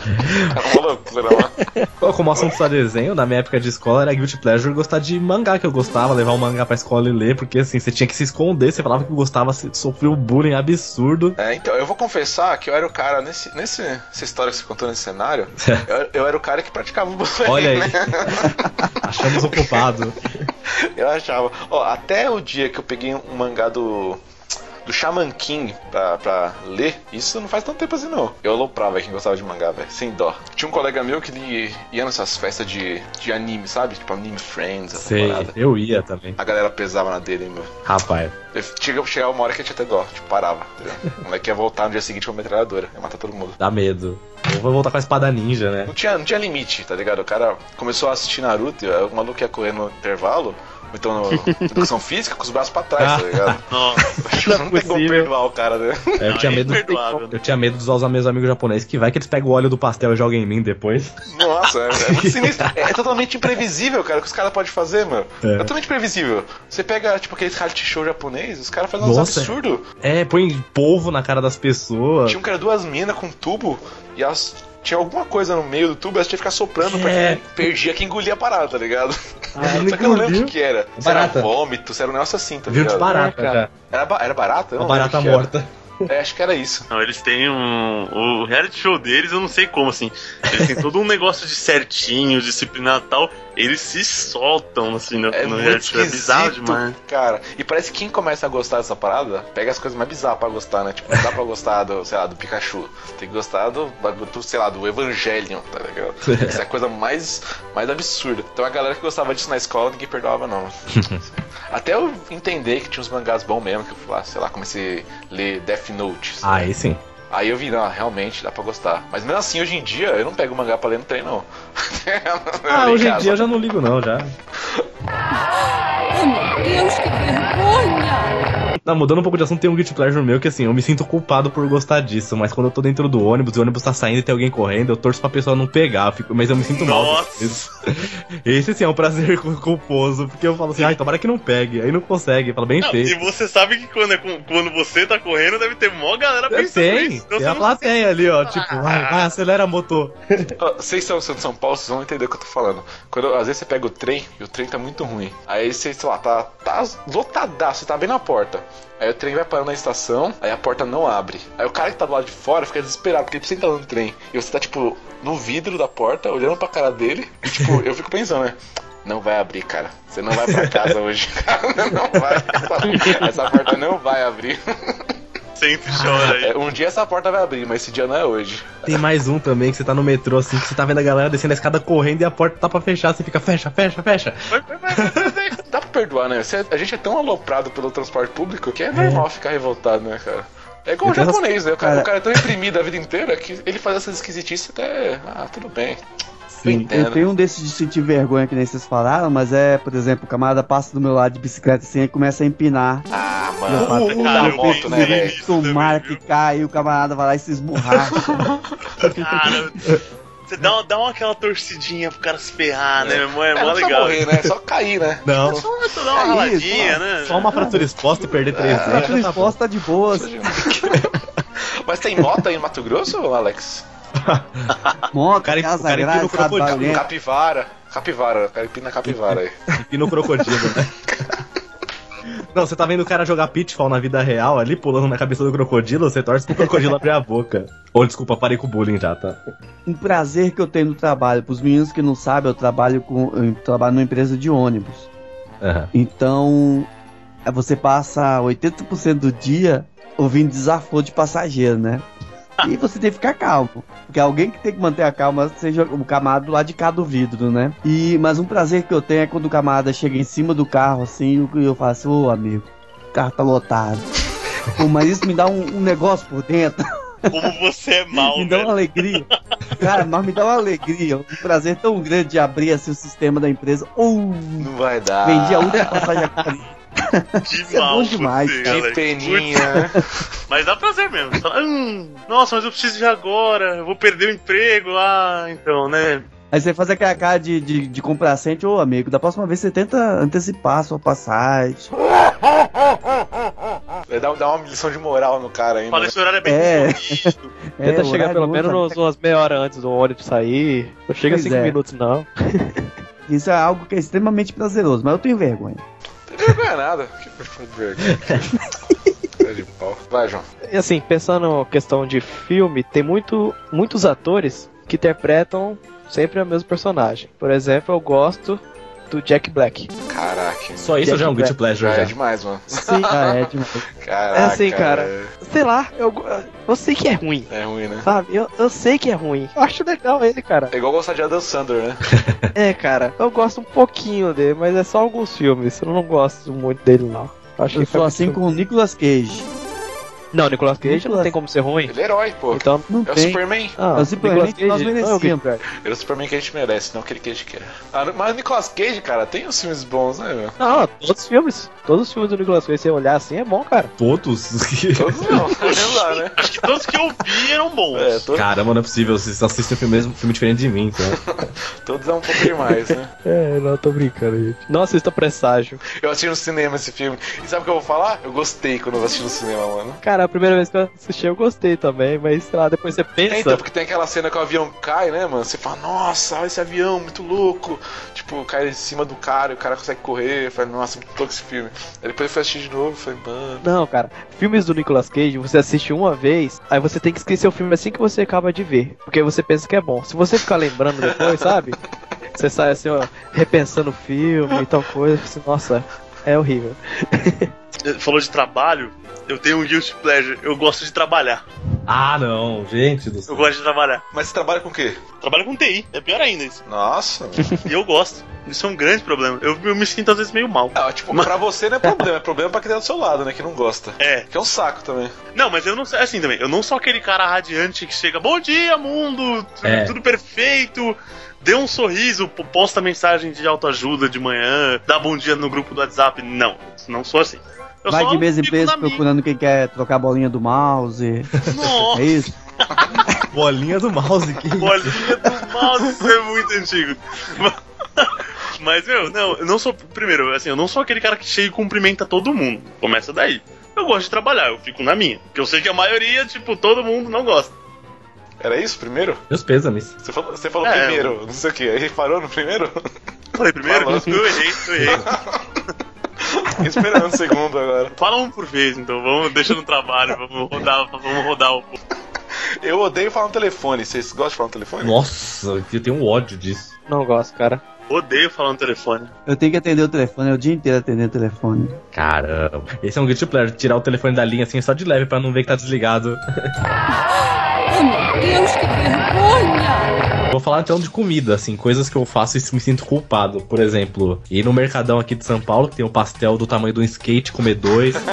É uma loucura, mano. Como assunto só desenho, na minha época de escola era guilty pleasure gostar de mangá que eu gostava, levar o mangá pra escola e ler, porque assim, você tinha que se esconder, você falava que gostava, você sofreu um bullying absurdo. É, então, eu vou confessar que eu era o cara, nesse, nesse, essa história que você contou nesse cenário, <laughs> eu, eu era o cara que praticava o bullying, Olha aí. né? Achamos o culpado. <laughs> Eu achava. Ó, até o dia que eu peguei um mangá do. Do Shaman King pra, pra ler, isso não faz tanto tempo assim não. Eu aloprava quem gostava de mangá, velho, sem dó. Tinha um colega meu que ele ia nessas festas de, de anime, sabe? Tipo Anime Friends, essa Sei, parada. eu ia também. A galera pesava na dele, meu. Rapaz. Chegava, chegava uma hora que eu tinha até dó, tipo, parava. Entendeu? <laughs> O moleque ia voltar no dia seguinte com uma metralhadora, ia matar todo mundo. Dá medo. Eu vou voltar com a espada ninja, né? Não tinha, não tinha limite, tá ligado? O cara começou a assistir Naruto, o maluco ia correr no intervalo, então no educação física, com os braços pra trás, tá ligado? <laughs> Nossa, não tem como perdoar o cara, né? É, eu, Não, tinha é medo, imperdoável. eu tinha medo de usar os meus amigos japoneses, que vai que eles pegam o óleo do pastel e jogam em mim depois. Nossa, é, é muito <laughs> sinistro. É, é totalmente imprevisível, cara, o que os caras podem fazer, meu. É. É. totalmente imprevisível. Você pega, tipo, aqueles reality show japonês, os caras fazem uns Nossa. absurdos. É, põe polvo na cara das pessoas. Tinha um era duas minas com tubo e elas. Tinha alguma coisa no meio do tubo, elas tinham que ficar soprando pra É. quem perdia que engolia a parada, tá ligado? Ah, <laughs> Só que eu não lembro o que, que era. Se Barata. era vômito, se era um negócio assim, tá Viu de ligado? barata É, já. Era, ba- era barata? Uma barata que era. É, acho que era isso. Não, eles têm um. O reality show deles, eu não sei como, assim. Eles têm todo um negócio de certinho, disciplinado e tal. Eles se soltam, assim, no, É no muito reality show. É bizarro demais. cara. E parece que quem começa a gostar dessa parada, pega as coisas mais bizarras pra gostar, né? Tipo, não dá pra gostar do, sei lá, do Pikachu. Tem que gostar do, do sei lá, do Evangelion, tá ligado? Isso é a coisa mais, mais absurda. Então a galera que gostava disso na escola, ninguém perdoava, não. <laughs> Até eu entender que tinha uns mangás bons mesmo, que eu, lá, sei lá, comecei a ler Death Note. sabe? Ah, aí sim. Aí eu vi, não, realmente dá pra gostar. Mas mesmo assim, hoje em dia, eu não pego mangá pra ler no trem, não. <laughs> Ah, hoje em dia eu já não ligo não, já. Oh, meu Deus, que vergonha! <laughs> Não, mudando um pouco de assunto, tem um guilty pleasure meu que assim, eu me sinto culpado por gostar disso, mas quando eu tô dentro do ônibus e o ônibus tá saindo e tem alguém correndo, eu torço pra pessoa não pegar, fico- mas eu me sinto mal. Nossa. Isso. <laughs> Esse assim é um prazer cu- <laughs> culposo, porque eu falo assim, ai, tomara que não pegue, aí não consegue, fala bem Não, feito. e você sabe que quando, é quando você tá correndo, deve ter mó galera pensando Tem, nisso. Então tem a você não- plateia ali, ó, tipo, vai, vai, acelera motor. Vocês são são de São Paulo, vocês vão entender o que eu tô falando. Quando às vezes você pega o trem e o trem tá muito ruim. Aí você, sei lá, tá, tá lotadaço, você tá bem na porta. Aí o trem vai parando na estação, aí a porta não abre. Aí o cara que tá do lado de fora fica desesperado, porque ele precisa entrar no trem. E você tá, tipo, no vidro da porta, olhando pra cara dele, e, tipo, <laughs> eu fico pensando, né? Não vai abrir, cara. Você não vai pra casa hoje, <laughs> cara. Não vai. Essa, essa porta não vai abrir. Senta e chora aí. É, um dia essa porta vai abrir, mas esse dia não é hoje. Tem mais um também, que você tá no metrô, assim, que você tá vendo a galera descendo a escada correndo e a porta tá pra fechar, você fica, fecha, fecha, fecha. Vai, vai, vai, vai, vai. Dá pra perdoar, né? Você- a gente é tão aloprado pelo transporte público que é normal ficar revoltado, né, cara? É igual o Eu tenho japonês, né? O cara, cara- o cara é tão reprimido a vida inteira que ele faz essas esquisitices até. Ah, tudo bem. Eu Sim, eu tenho um desses de sentir vergonha que nem vocês falaram, mas é, por exemplo, o camarada passa do meu lado de bicicleta assim e começa a empinar. Ah, Eu mano. falo, cara, da eu moto, né, tenho velho? isso Tomara também, que caia e o camarada vai lá e se esburrar. <laughs> Cara, você dá, uma- dá uma aquela torcidinha pro cara se ferrar, né? É mó, é É, mó legal. morrer, né? É só cair, né? Não, Só dar uma É raladinha, isso, né? só uma fratura exposta e perder três dentes. já tá bom. resposta tá de boas. Mas tem moto aí em Mato Grosso, Alex? <laughs> Moto, O cara- casa o cara empina o crocodilo. Capivara. Capivara, o cara empina capivara aí. E no crocodilo, né? <laughs> Não, você tá vendo o cara jogar pitfall na vida real ali, pulando na cabeça do crocodilo, você torce pro crocodilo abrir a boca. Ou, desculpa, parei com o bullying já, tá? Um prazer que eu tenho no trabalho. Pros meninos que não sabem, eu trabalho com. Eu trabalho numa empresa de ônibus. Aham. Então, é, você passa 80% do dia ouvindo desaforo de passageiro, né? E você tem que ficar calmo. Porque alguém que tem que manter a calma seja o camarada do lado de cá do vidro, né? E, mas um prazer que eu tenho é quando o camarada chega em cima do carro, assim, e eu faço, ô amigo, o carro tá lotado. <laughs> Pô, mas isso me dá um, um negócio por dentro. Como você é <laughs> mal, me dá uma alegria. Cara, mas me dá uma alegria, um prazer tão grande de abrir assim o sistema da empresa. Uh, Não vai dar. vendi a última passagem aqui. Que <laughs> Isso é mal bom demais, você, cara. Que Alex. peninha? Mas dá prazer mesmo. Você fala, hum, nossa, mas eu preciso de agora, eu vou perder o emprego. Ah, então, né? Aí você faz aquela cara de, de, de complacente, ô amigo, da próxima vez você tenta antecipar a sua passagem. <laughs> Vai dar, dar uma lição de moral no cara ainda. Fala, né? esse horário é bem É. <laughs> É, Tenta chegar pelo menos uns- umas meia hora antes do ônibus sair. Não chega Pois cinco é. minutos, não. Isso é algo que é extremamente prazeroso, mas eu tenho vergonha. Não tem vergonha nada. Que vergonha. Cara <laughs> de pau. Vai, João. E assim, pensando na questão de filme, tem muito, muitos atores que interpretam sempre o mesmo personagem. Por exemplo, eu gosto do Jack Black. Caraca. Só isso já é um guilty pleasure Já já. é demais, mano. Sim, Ah, é demais. <laughs> Caraca. É assim, cara. sei lá, eu, eu sei que é ruim. É ruim, né? Sabe? Eu, eu sei que é ruim. Eu acho legal ele, cara. É igual gostar de Adam Sandler, né? <laughs> É, cara, eu gosto um pouquinho dele, mas é só alguns filmes. Eu não gosto muito dele, não. Acho Eu que sou foi assim com o Nicolas Cage. Não, Nicolas Cage não Nicolas- tem como ser ruim. Ele é herói, pô. Então, Não É o tem. Superman. ah, É o Superman Nicolas que nós Cage, não é o. Guilty Pleasure. Ele é o Superman que a gente merece, não aquele que a gente quer. Ah, mas o Nicolas Cage, cara, tem uns filmes bons, né, meu? Não, todos os filmes. Todos os filmes do Nicolas Cage, se você olhar assim, é bom, cara. Todos? <laughs> Todos não, não dá, né? <laughs> Acho que todos que eu vi eram bons. É, todos, Caramba, não é possível. Vocês assistem um filme, mesmo, filme diferente de mim, então. <laughs> todos é um pouco demais, né? É, não, tô brincando, gente. Não assista Presságio. Eu assisti no cinema esse filme. E sabe o que eu vou falar? Eu gostei quando eu assisti no cinema, mano. Cara, a primeira vez que eu assisti eu gostei também, mas sei lá, depois você É, pensa. então, porque tem aquela cena que o avião cai, né, mano? Você fala, nossa, olha esse avião, muito louco. Tipo, cai em cima do cara e o cara consegue correr. Falei, nossa, muito louco esse filme. Aí depois eu fui assistir de novo e falei, mano. Não, cara, filmes do Nicolas Cage, você assiste uma vez, aí você tem que esquecer o filme assim que você acaba de ver. Porque você pensa que é bom. Se você ficar lembrando depois, <laughs> sabe? Você sai assim, ó, repensando o filme e tal coisa, assim, nossa, é horrível. <laughs> Falou de trabalho, eu tenho um guilty pleasure. Eu gosto de trabalhar. Ah, não, gente do Eu céu. gosto de trabalhar. Mas você trabalha com o quê? Trabalho com TI, é pior ainda isso. Nossa. E eu gosto. Isso é um grande problema. Eu, eu me sinto às vezes meio mal. Ah, tipo, pra você não é problema, é problema pra quem tá do seu lado, né? Que não gosta. É. Que é um saco também. Não, mas eu não sei, assim também, eu não sou aquele cara radiante que chega, bom dia, mundo, É. tudo perfeito, dê um sorriso, po- posta mensagem de autoajuda de manhã, dá bom dia no grupo do WhatsApp. Não, não sou assim. Eu Vai só de mesa em minha. procurando quem quer trocar a bolinha do mouse. Nossa, É isso? <laughs> Bolinha do mouse aqui. bolinha do mouse, isso é muito antigo. Mas, meu, não, eu não sou. Primeiro, assim, eu não sou aquele cara que chega e cumprimenta todo mundo. Começa daí. Eu gosto de trabalhar, eu fico na minha. Porque eu sei que a maioria, tipo, todo mundo não gosta. Era isso primeiro? Meus pêsames. Você falou, você falou É, primeiro, não sei o que. Aí parou no primeiro? Falei primeiro? Falou. Eu errei, eu errei. <laughs> Esperando um segundo agora. Fala um por vez, então. Vamos deixar no trabalho, vamos rodar, vamos rodar o. Eu odeio falar no telefone. Vocês gostam de falar no telefone? Nossa, eu tenho um ódio disso. Não gosto, cara. Odeio falar no telefone. Eu tenho que atender o telefone, é o dia inteiro atendendo o telefone. Caramba. Esse é um guilty pleasure. Tirar o telefone da linha assim só de leve pra não ver que tá desligado. Oh, meu Deus, que vergonha! Vou falar então de comida, assim, coisas que eu faço e me sinto culpado. Por exemplo, ir no Mercadão aqui de São Paulo, que tem um pastel do tamanho de um skate, comer dois. <laughs>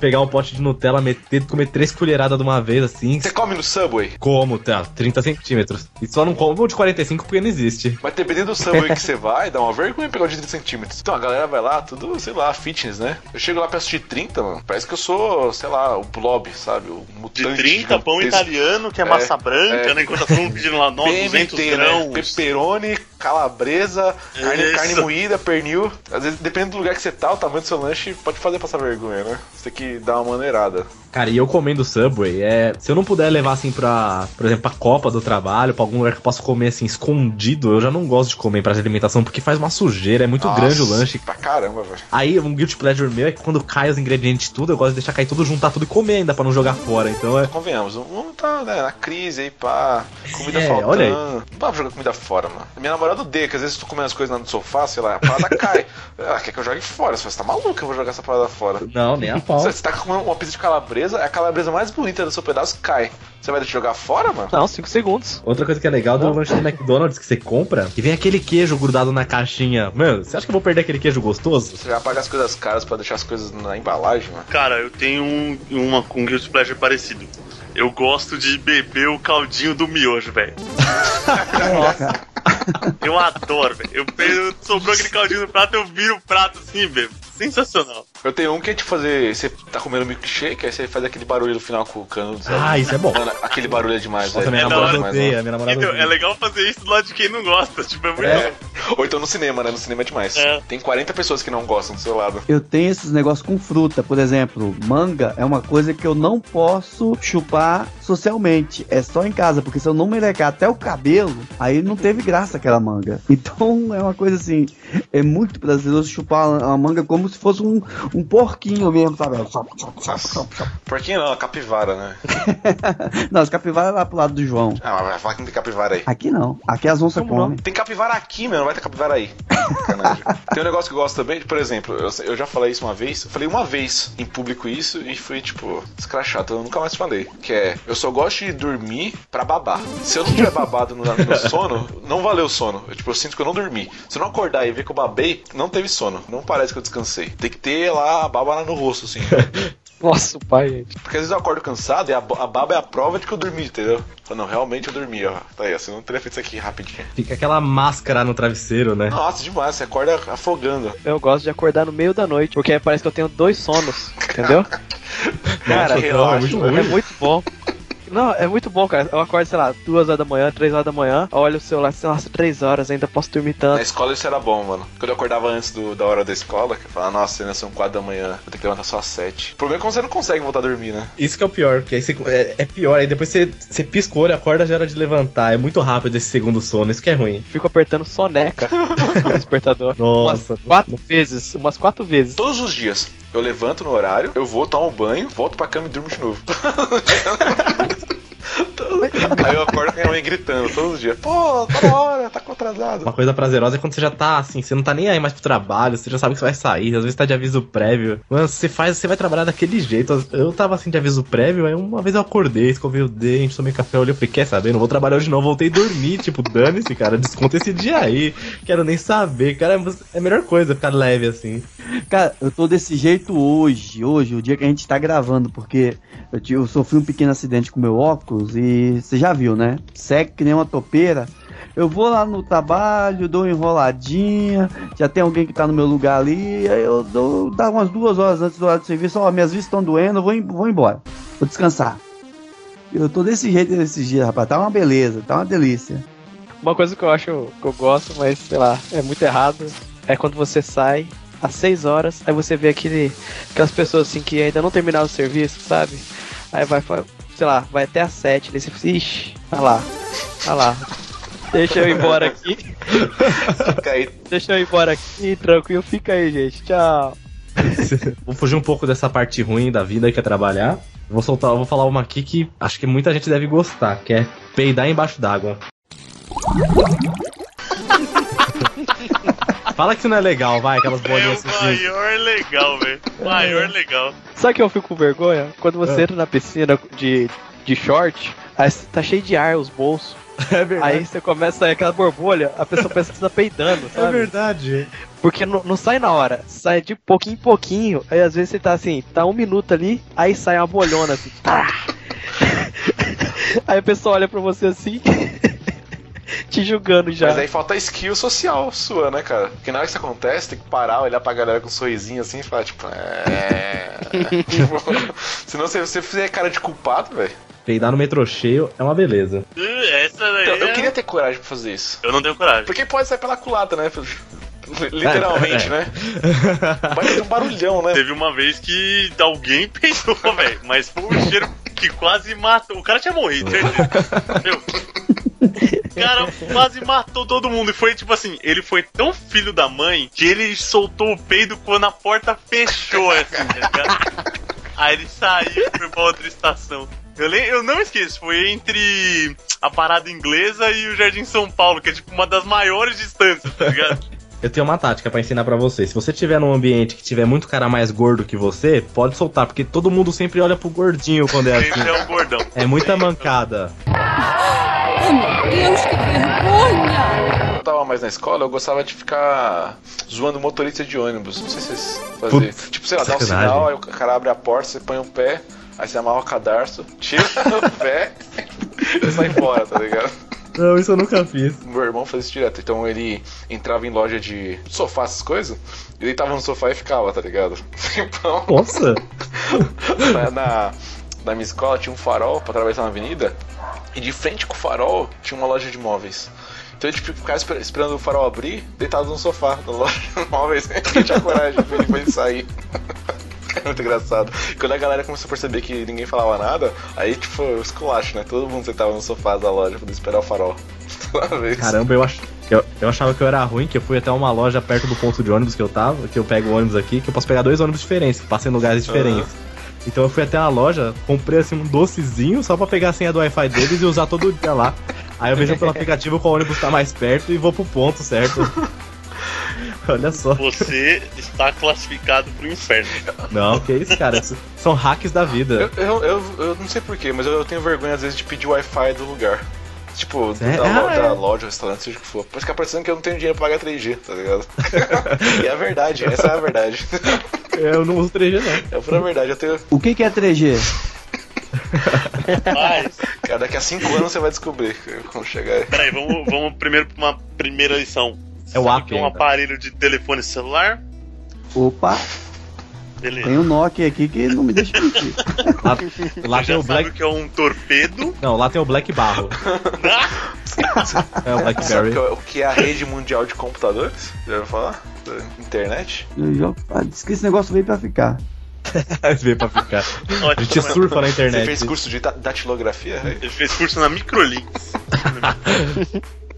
Pegar um pote de Nutella, meter, comer três colheradas de uma vez, assim. Você come no Subway? Como, tá? 30 centímetros. E só não como de 45 porque não existe. Mas dependendo do Subway que você vai, dá uma vergonha pegar o de 30 centímetros. Então a galera vai lá, tudo, sei lá, fitness, né? Eu chego lá pra assistir 30, mano. Parece que eu sou, sei lá, o blob, sabe? O De mutante. 30, pão italiano, que é, É, massa branca, é. Né? Enquanto todo mundo pedindo lá 900 PMT, né? grãos. Pepperoni, calabresa, carne, carne moída, pernil. Às vezes, dependendo do lugar que você tá, o tamanho do seu lanche pode fazer passar vergonha, né? Você tem que dar uma maneirada. Cara, e eu comendo Subway, é. Se eu não puder levar assim pra, por exemplo, pra Copa do Trabalho, pra algum lugar que eu possa comer assim, escondido, eu já não gosto de comer em praça de alimentação, porque faz uma sujeira, é muito Nossa, grande o lanche. Pra caramba, velho. Aí, um guilty pleasure meu é que quando cai os ingredientes tudo, eu gosto de deixar cair tudo, juntar tudo e comer ainda pra não jogar fora. Então é. Convenhamos, o mundo tá né, na crise aí, pá. Comida É, faltando. olha aí. Não dá pra jogar comida fora, mano. Minha namorada odeia, que às vezes eu tô comendo as coisas lá no sofá, sei lá, a parada <laughs> cai. Ela quer que eu jogue fora. Você tá maluco, eu vou jogar essa parada fora. Não, nem a pau. <laughs> Você tá comendo uma pizza de calabresa, calabresa, a calabresa mais bonita do seu pedaço cai. Você vai jogar fora, mano? Não, 5 segundos. Outra coisa que é legal do lanche do McDonald's que você compra, que vem aquele queijo grudado na caixinha. Mano, você acha que eu vou perder aquele queijo gostoso? Você já paga as coisas caras pra deixar as coisas na embalagem, mano. Cara, eu tenho um, uma com um guilty pleasure parecido. Eu gosto de beber o caldinho do miojo, velho. Eu adoro, velho. Eu, eu sobrou aquele caldinho no prato, eu viro o prato assim, velho. Sensacional. Eu tenho um que é de fazer. Você tá comendo milkshake, aí você faz aquele barulho no final com o cano. sabe? Ah, isso é bom. Mano, aquele barulho é demais, Nossa, velho. minha É da namorada hora. odeia, minha namorada Então, é legal fazer isso do lado de quem não gosta. Tipo, é muito É. bom. Ou então no cinema, né? No cinema é demais. É. Tem 40 pessoas que não gostam do seu lado. Eu tenho esses negócios com fruta, por exemplo, manga é uma coisa que eu não posso chupar socialmente. É só em casa, porque se eu não melecar até o cabelo, aí não teve graça aquela manga. <laughs> Então é uma coisa assim, é muito prazeroso chupar uma manga como se fosse um, um porquinho mesmo, sabe? Porquinho não, capivara, né? <laughs> não, as capivaras lá pro lado do João. Ah, mas vai falar que não tem capivara aí. Aqui não. Aqui as onças não? comem. Tem capivara aqui, meu, não vai ter capivara aí. <laughs> Tem um negócio que eu gosto também, por exemplo, eu, eu já falei isso uma vez, eu falei uma vez em público isso e fui, tipo, escrachado, eu nunca mais falei. Que é, eu só gosto de dormir pra babar. Se eu não tiver babado no, no meu sono, não valeu o sono. Eu, tipo, eu sinto que eu não dormi. Se eu não acordar e ver que eu babei, não teve sono. Não parece que eu descansei. Tem que ter lá a baba lá no rosto, assim. <laughs> Nossa, o pai, gente. Porque às vezes eu acordo cansado e a, a baba é a prova de que eu dormi, entendeu? Não, realmente eu dormi, ó. Tá aí, ó, você não teria feito isso aqui rapidinho. Fica aquela máscara no travesseiro, né? Nossa, demais, você acorda afogando. Eu gosto de acordar no meio da noite, porque parece que eu tenho dois sonos, entendeu? <laughs> Cara, Nossa, é relaxa, muito. É muito bom. Não, é muito bom, cara. Eu acordo, sei lá, duas horas da manhã, três horas da manhã, olho o celular, assim, nossa, três horas, ainda posso dormir Na tanto. escola isso era bom, mano. Quando eu acordava antes do- da hora da escola, que eu falava, nossa, ainda são quatro da manhã, vou ter que levantar só às sete. O problema é que você não consegue voltar a dormir, né? Isso que é o pior, porque aí você, é, é pior, aí depois você, você pisca o olho, acorda, já era de levantar. É muito rápido esse segundo sono, isso que é ruim. Fico apertando soneca <laughs> no despertador. Nossa. Umas quatro vezes, umas quatro vezes. Todos os dias. Eu levanto no horário, eu vou, tomo um banho, volto pra cama e durmo de novo. <laughs> Aí eu acordo com a minha mãe gritando todos os dias. Pô, tá na hora, tá atrasado. Uma coisa prazerosa é quando você já tá assim, você não tá nem aí mais pro trabalho, você já sabe que você vai sair, às vezes tá de aviso prévio. Mano, você faz, você vai trabalhar daquele jeito. Eu tava assim de aviso prévio, aí uma vez eu acordei, escovei o dente, tomei café, olhei e falei, quer saber? Não vou trabalhar hoje não, voltei a dormir, tipo, dane-se, cara, desconta esse dia aí. Quero nem saber, cara, é a melhor coisa ficar leve assim. Cara, eu tô desse jeito hoje, hoje, o dia que a gente tá gravando, porque eu, eu sofri um pequeno acidente com meu óculos e você já viu, né? Segue que nem uma topeira. Eu vou lá no trabalho, dou uma enroladinha, já tem alguém que tá no meu lugar ali, aí eu dou dá umas duas horas antes do horário de serviço, ó, minhas vistas estão doendo, eu vou, vou embora, vou descansar. Eu tô desse jeito nesses dias, rapaz, tá uma beleza, tá uma delícia. Uma coisa que eu acho que eu gosto, mas sei lá, é muito errado, é quando você sai às 6 horas, aí você vê aquele, aquelas pessoas assim que ainda não terminaram o serviço, sabe? Aí vai, sei lá, vai até às 7, daí você fica, ixi, olha lá, olha lá. Deixa eu ir embora aqui, Fica aí. deixa eu ir embora aqui, tranquilo, fica aí, gente, tchau. <laughs> Vou fugir um pouco dessa parte ruim da vida que é trabalhar. Vou soltar, vou falar uma aqui que acho que muita gente deve gostar, que é peidar embaixo d'água. <laughs> Fala que isso não é legal, vai, aquelas É bolinhas o assim. maior legal, velho. Maior legal. Sabe que eu fico com vergonha? Quando você entra na piscina de, de short, aí tá cheio de ar os bolsos. <laughs> É verdade. Aí você começa a sair aquela borbolha, a pessoa pensa que você tá peidando, É sabe? verdade. Porque não, não sai na hora, sai de pouquinho em pouquinho. Aí às vezes você tá assim, tá um minuto ali, aí sai uma bolhona assim. tá. <laughs> <laughs> Aí a pessoa olha pra você assim, <laughs> te julgando já. Mas aí falta skill social sua, né, cara? Porque na hora que isso acontece, tem que parar, olhar pra galera com um sorrisinho assim e falar, tipo, é. <laughs> tipo, senão se você fizer cara de culpado, velho. Peidar no metrô cheio é uma beleza. Uh, Essa daí. Então, eu é- queria ter coragem pra fazer isso. Eu não tenho coragem. Porque pode sair pela culata, né? <laughs> Literalmente, É. né? Vai ter um barulhão, né? Teve uma vez que alguém peidou, velho. Mas foi um cheiro que quase matou. O cara tinha morrido, certeza. <laughs> Cara quase matou todo mundo. E foi tipo assim: ele foi tão filho da mãe que ele soltou o peido quando a porta fechou, assim, tá ligado? <laughs> Aí ele saiu e foi pra outra estação. Eu, lem- eu não esqueço, foi entre a parada inglesa e o Jardim São Paulo, que é tipo uma das maiores distâncias, tá ligado? Eu tenho uma tática pra ensinar pra você. Se você tiver num ambiente que tiver muito cara mais gordo que você, pode soltar, porque todo mundo sempre olha pro gordinho quando é assim. É um gordão. É muita mancada. Oh, meu Deus, que vergonha! Quando eu tava mais na escola, eu gostava de ficar zoando motorista de ônibus. Não sei se vocês faziam. Tipo, sei lá, dá um sinal, aí o cara abre a porta, você põe o pé, aí você amarra o cadarço, tira o pé <laughs> e sai fora, tá ligado? Não, isso eu nunca fiz. Meu irmão fazia isso direto. Então ele entrava em loja de sofá, essas coisas, e deitava no sofá e ficava, tá ligado? <laughs> Então, Nossa! <laughs> na, na, na minha escola tinha um farol pra atravessar uma avenida, e de frente com o farol tinha uma loja de móveis. Então a gente ficava esper- esperando o farol abrir, deitado no sofá da loja de <laughs> móveis, não tinha coragem ele- pra ele sair. É <laughs> muito engraçado. Quando a galera começou a perceber que ninguém falava nada, aí tipo, esculacho, né? Todo mundo sentava no sofá da loja pra esperar o farol. <laughs> Toda vez. Caramba, eu, ach... eu, eu achava que eu era ruim, que eu fui até uma loja perto do ponto de ônibus que eu tava, que eu pego o ônibus aqui, que eu posso pegar dois ônibus diferentes, que passam em lugares diferentes. Então eu fui até a loja, comprei assim um docezinho só pra pegar a senha do Wi-Fi deles e usar todo dia lá. Aí eu vejo pelo aplicativo qual ônibus tá mais perto e vou pro ponto, certo? <laughs> <laughs> Olha só. Você está classificado pro inferno. Não, que isso, cara. Isso são hacks da vida. Eu, eu, eu, eu não sei porquê, mas eu, tenho vergonha às vezes de pedir Wi-Fi do lugar. Tipo, Sério? da, Ah, da é. loja, restaurante, seja o que for. Pode ficar parecendo que eu não tenho dinheiro pra pagar 3G, tá ligado? <laughs> e é a verdade, essa é a verdade. Eu não uso 3G, não. É pura verdade, eu tenho. O que, que é 3G? Mas, Cara, daqui a 5 anos você vai descobrir quando chegar aí. peraí, vamos, vamos primeiro pra uma primeira lição. É o Sabe app que é um aparelho de telefone celular? Opa, Beleza. tem um Nokia aqui que não me deixa mentir. Lá, <laughs> lá Você tem já o sabe Black. o que é um torpedo? Não, lá tem o Black Barro. <laughs> É o Blackberry. o que é- o que é a rede mundial de computadores? Já ouviu falar? Da internet? Eu já ah, disse que esse negócio veio pra ficar. <laughs> Veio pra ficar. Ótimo, A gente surfa na Você internet. fez curso de da- datilografia? Ele fez curso na Microlinks.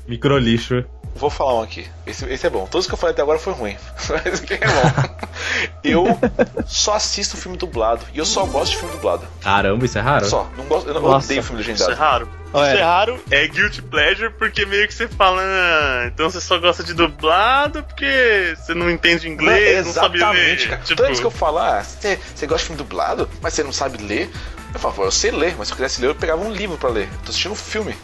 Microlixo. Vou falar um aqui. Esse, esse é bom. Todos que eu falei até agora foi ruim. <laughs> Mas esse aqui é bom. <laughs> Eu só assisto filme dublado. E eu só gosto de filme dublado. Caramba, isso é raro? Só. Não gosto, eu não eu Nossa. odeio filme Isso é legendado. raro. Isso é raro, é guilty pleasure, porque meio que você fala, ah, então você só gosta de dublado porque você não entende inglês, não, sabe Exatamente, ler. cara. Tipo, Toda vez que eu falar, ah, você, você gosta de filme dublado, mas você não sabe ler, eu falo, "Pô, eu sei ler, mas se eu quisesse ler, eu pegava um livro pra ler. Eu tô assistindo um filme.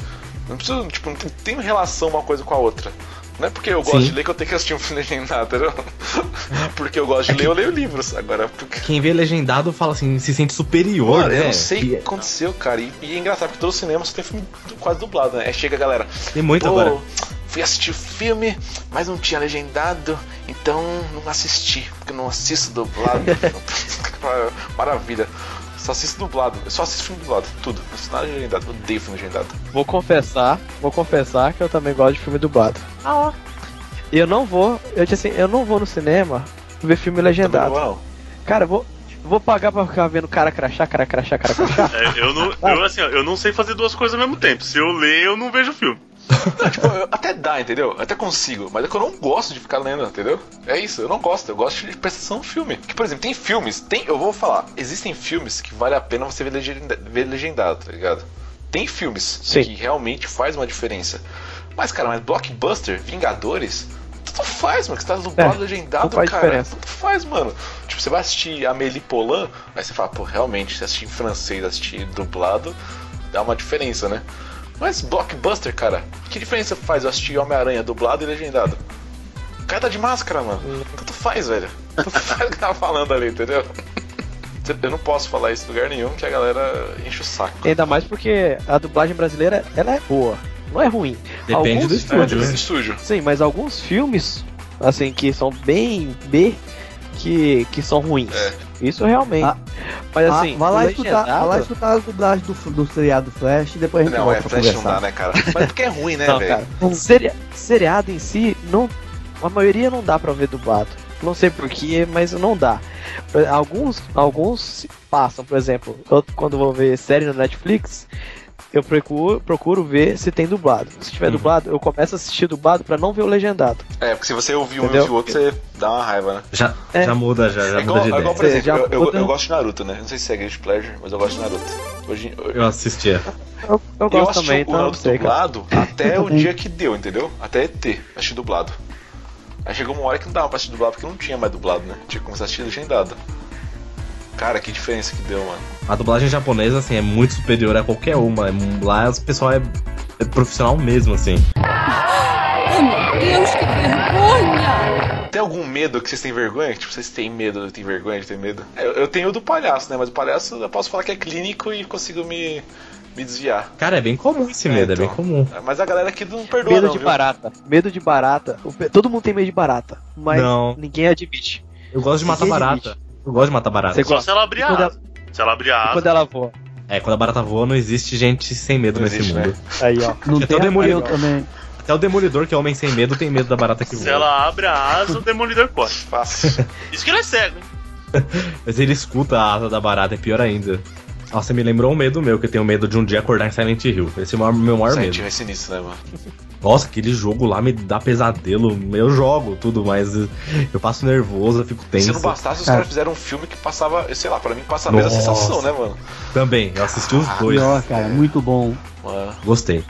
Não preciso, tipo, não tem, tem relação uma coisa com a outra. Não é porque eu gosto Sim. de ler que eu tenho que assistir um filme legendado, entendeu? <laughs> porque eu gosto de ler, eu leio livros. Agora, porque. Quem vê legendado fala assim, se sente superior, Mano, né? eu não sei o Que- que aconteceu, cara. E, e é engraçado porque todo cinema só tem filme quase dublado, né? Aí chega a galera. Tem muito agora. fui assistir o filme, mas não tinha legendado, então não assisti, porque eu não assisto dublado. <laughs> Maravilha. Só assisto dublado. Eu só assisto filme dublado, tudo. Não assisto nada legendado. Eu odeio filme legendado. Vou confessar, vou confessar que eu também gosto de filme dublado. E eu não vou, eu disse assim, eu não vou no cinema ver filme legendado. Não, Cara, eu vou, vou pagar pra ficar vendo cara crachá, cara crachá, cara crachá. é, eu, não, eu, assim, ó, eu não sei fazer duas coisas ao mesmo tempo. Se eu ler, eu não vejo o filme. Não. <laughs> Tipo, até dá, entendeu? Até consigo. Mas é que eu não gosto de ficar lendo, entendeu? É isso, eu não gosto. Eu gosto de prestação no filme. Que, por exemplo, tem filmes, tem, eu vou falar, existem filmes que vale a pena você ver, legenda- ver legendado, tá ligado? Tem filmes Sim. que realmente faz uma diferença. Mas, cara, mas blockbuster, Vingadores, tanto faz, mano, que você tá dublado É, legendado, cara. diferença. Tanto faz, mano. Tipo, você vai assistir Amélie Poulain, aí você fala, pô, realmente, se assistir em francês, assistir dublado, dá uma diferença, né? Mas blockbuster, cara, que diferença faz eu assistir Homem-Aranha dublado e legendado? O cara tá de máscara, mano. Tanto faz, velho. Tanto <laughs> faz o que tá falando ali, entendeu? Eu não posso falar isso em lugar nenhum que a galera enche o saco. Ainda mais porque a dublagem brasileira, ela é boa, não é ruim. Depende do Alguns estúdio, filmes- né? Estúdio. Sim, mas alguns filmes, assim, que são bem B, que, que são ruins. É. Isso realmente. Ah, mas Ah, assim, vai, lá escutar, vai lá escutar a dublagem do, do seriado Flash e depois a gente Não, volta é pra Flash não conversar. dá, né, cara? Mas porque é ruim, né, Não, velho? seri- seriado em si, não, a maioria não dá pra ver dublado. Não sei porquê, mas não dá. Alguns, alguns passam, por exemplo, eu, quando vou ver série no Netflix, eu procuro, procuro ver se tem dublado. Se tiver Uhum. dublado, eu começo a assistir dublado pra não ver o legendado. É, porque se você ouvir um e ouvir o outro, você dá uma raiva, né? Já, É. já muda, já, já É igual, muda de é igual, ideia. por Você exemplo, já eu, eu, muda- eu gosto de Naruto, né? Não sei se segue de pleasure, mas eu gosto de Naruto. Hoje, eu, Eu assistia. Eu, eu eu gosto assisti também, o então Naruto sei, cara. dublado até o dia que deu, entendeu? Até ET, assisti dublado. Aí chegou uma hora que não dava pra assistir dublado porque não tinha mais dublado, né? Tinha que começar a assistir legendado. Cara, que diferença que deu, mano. A dublagem japonesa, assim, é muito superior a qualquer uma. Lá o pessoal é, é profissional mesmo, assim. Oh, meu Deus, que vergonha! Tem algum medo que vocês têm vergonha? Tipo, vocês têm medo, têm vergonha de ter medo? É, Eu, eu tenho o do palhaço, né? Mas o palhaço eu posso falar que é clínico e consigo me, me desviar. Cara, é bem comum esse medo, é, bem comum. Mas a galera aqui não perdoa, Medo não, de viu? barata. Medo de barata. Todo mundo tem medo de barata. Mas Não. ninguém admite. Eu gosto de matar Ninguém barata. Eu gosto de matar barata. Você gosta? se ela abrir E a quando asa. Se ela abrir a E asa. quando ela voa. É, quando a barata voa, não existe gente sem medo Não nesse existe, mundo. né? Aí, ó. Não tem demolidor. também. Até o Demolidor, que é homem sem medo, tem medo da barata que Se voa. ela abre a asa, o demolidor corre. <laughs> Fácil. Isso que ele é cego, hein? Mas ele escuta a asa da barata, é pior ainda. Nossa, você me lembrou um medo meu, que eu tenho medo de um dia acordar em Silent Hill. Esse é o meu maior Silent medo. Hill é sinistro, né, mano? Nossa, aquele jogo lá me dá pesadelo. Eu jogo tudo, mas eu passo nervoso, eu fico tenso. Se não bastasse, os Cara. caras fizeram um filme que passava, sei lá, pra mim passa a mesma Nossa. sensação, né, mano? Também, eu assisti os dois. Pior, cara, muito bom. Mano. Gostei.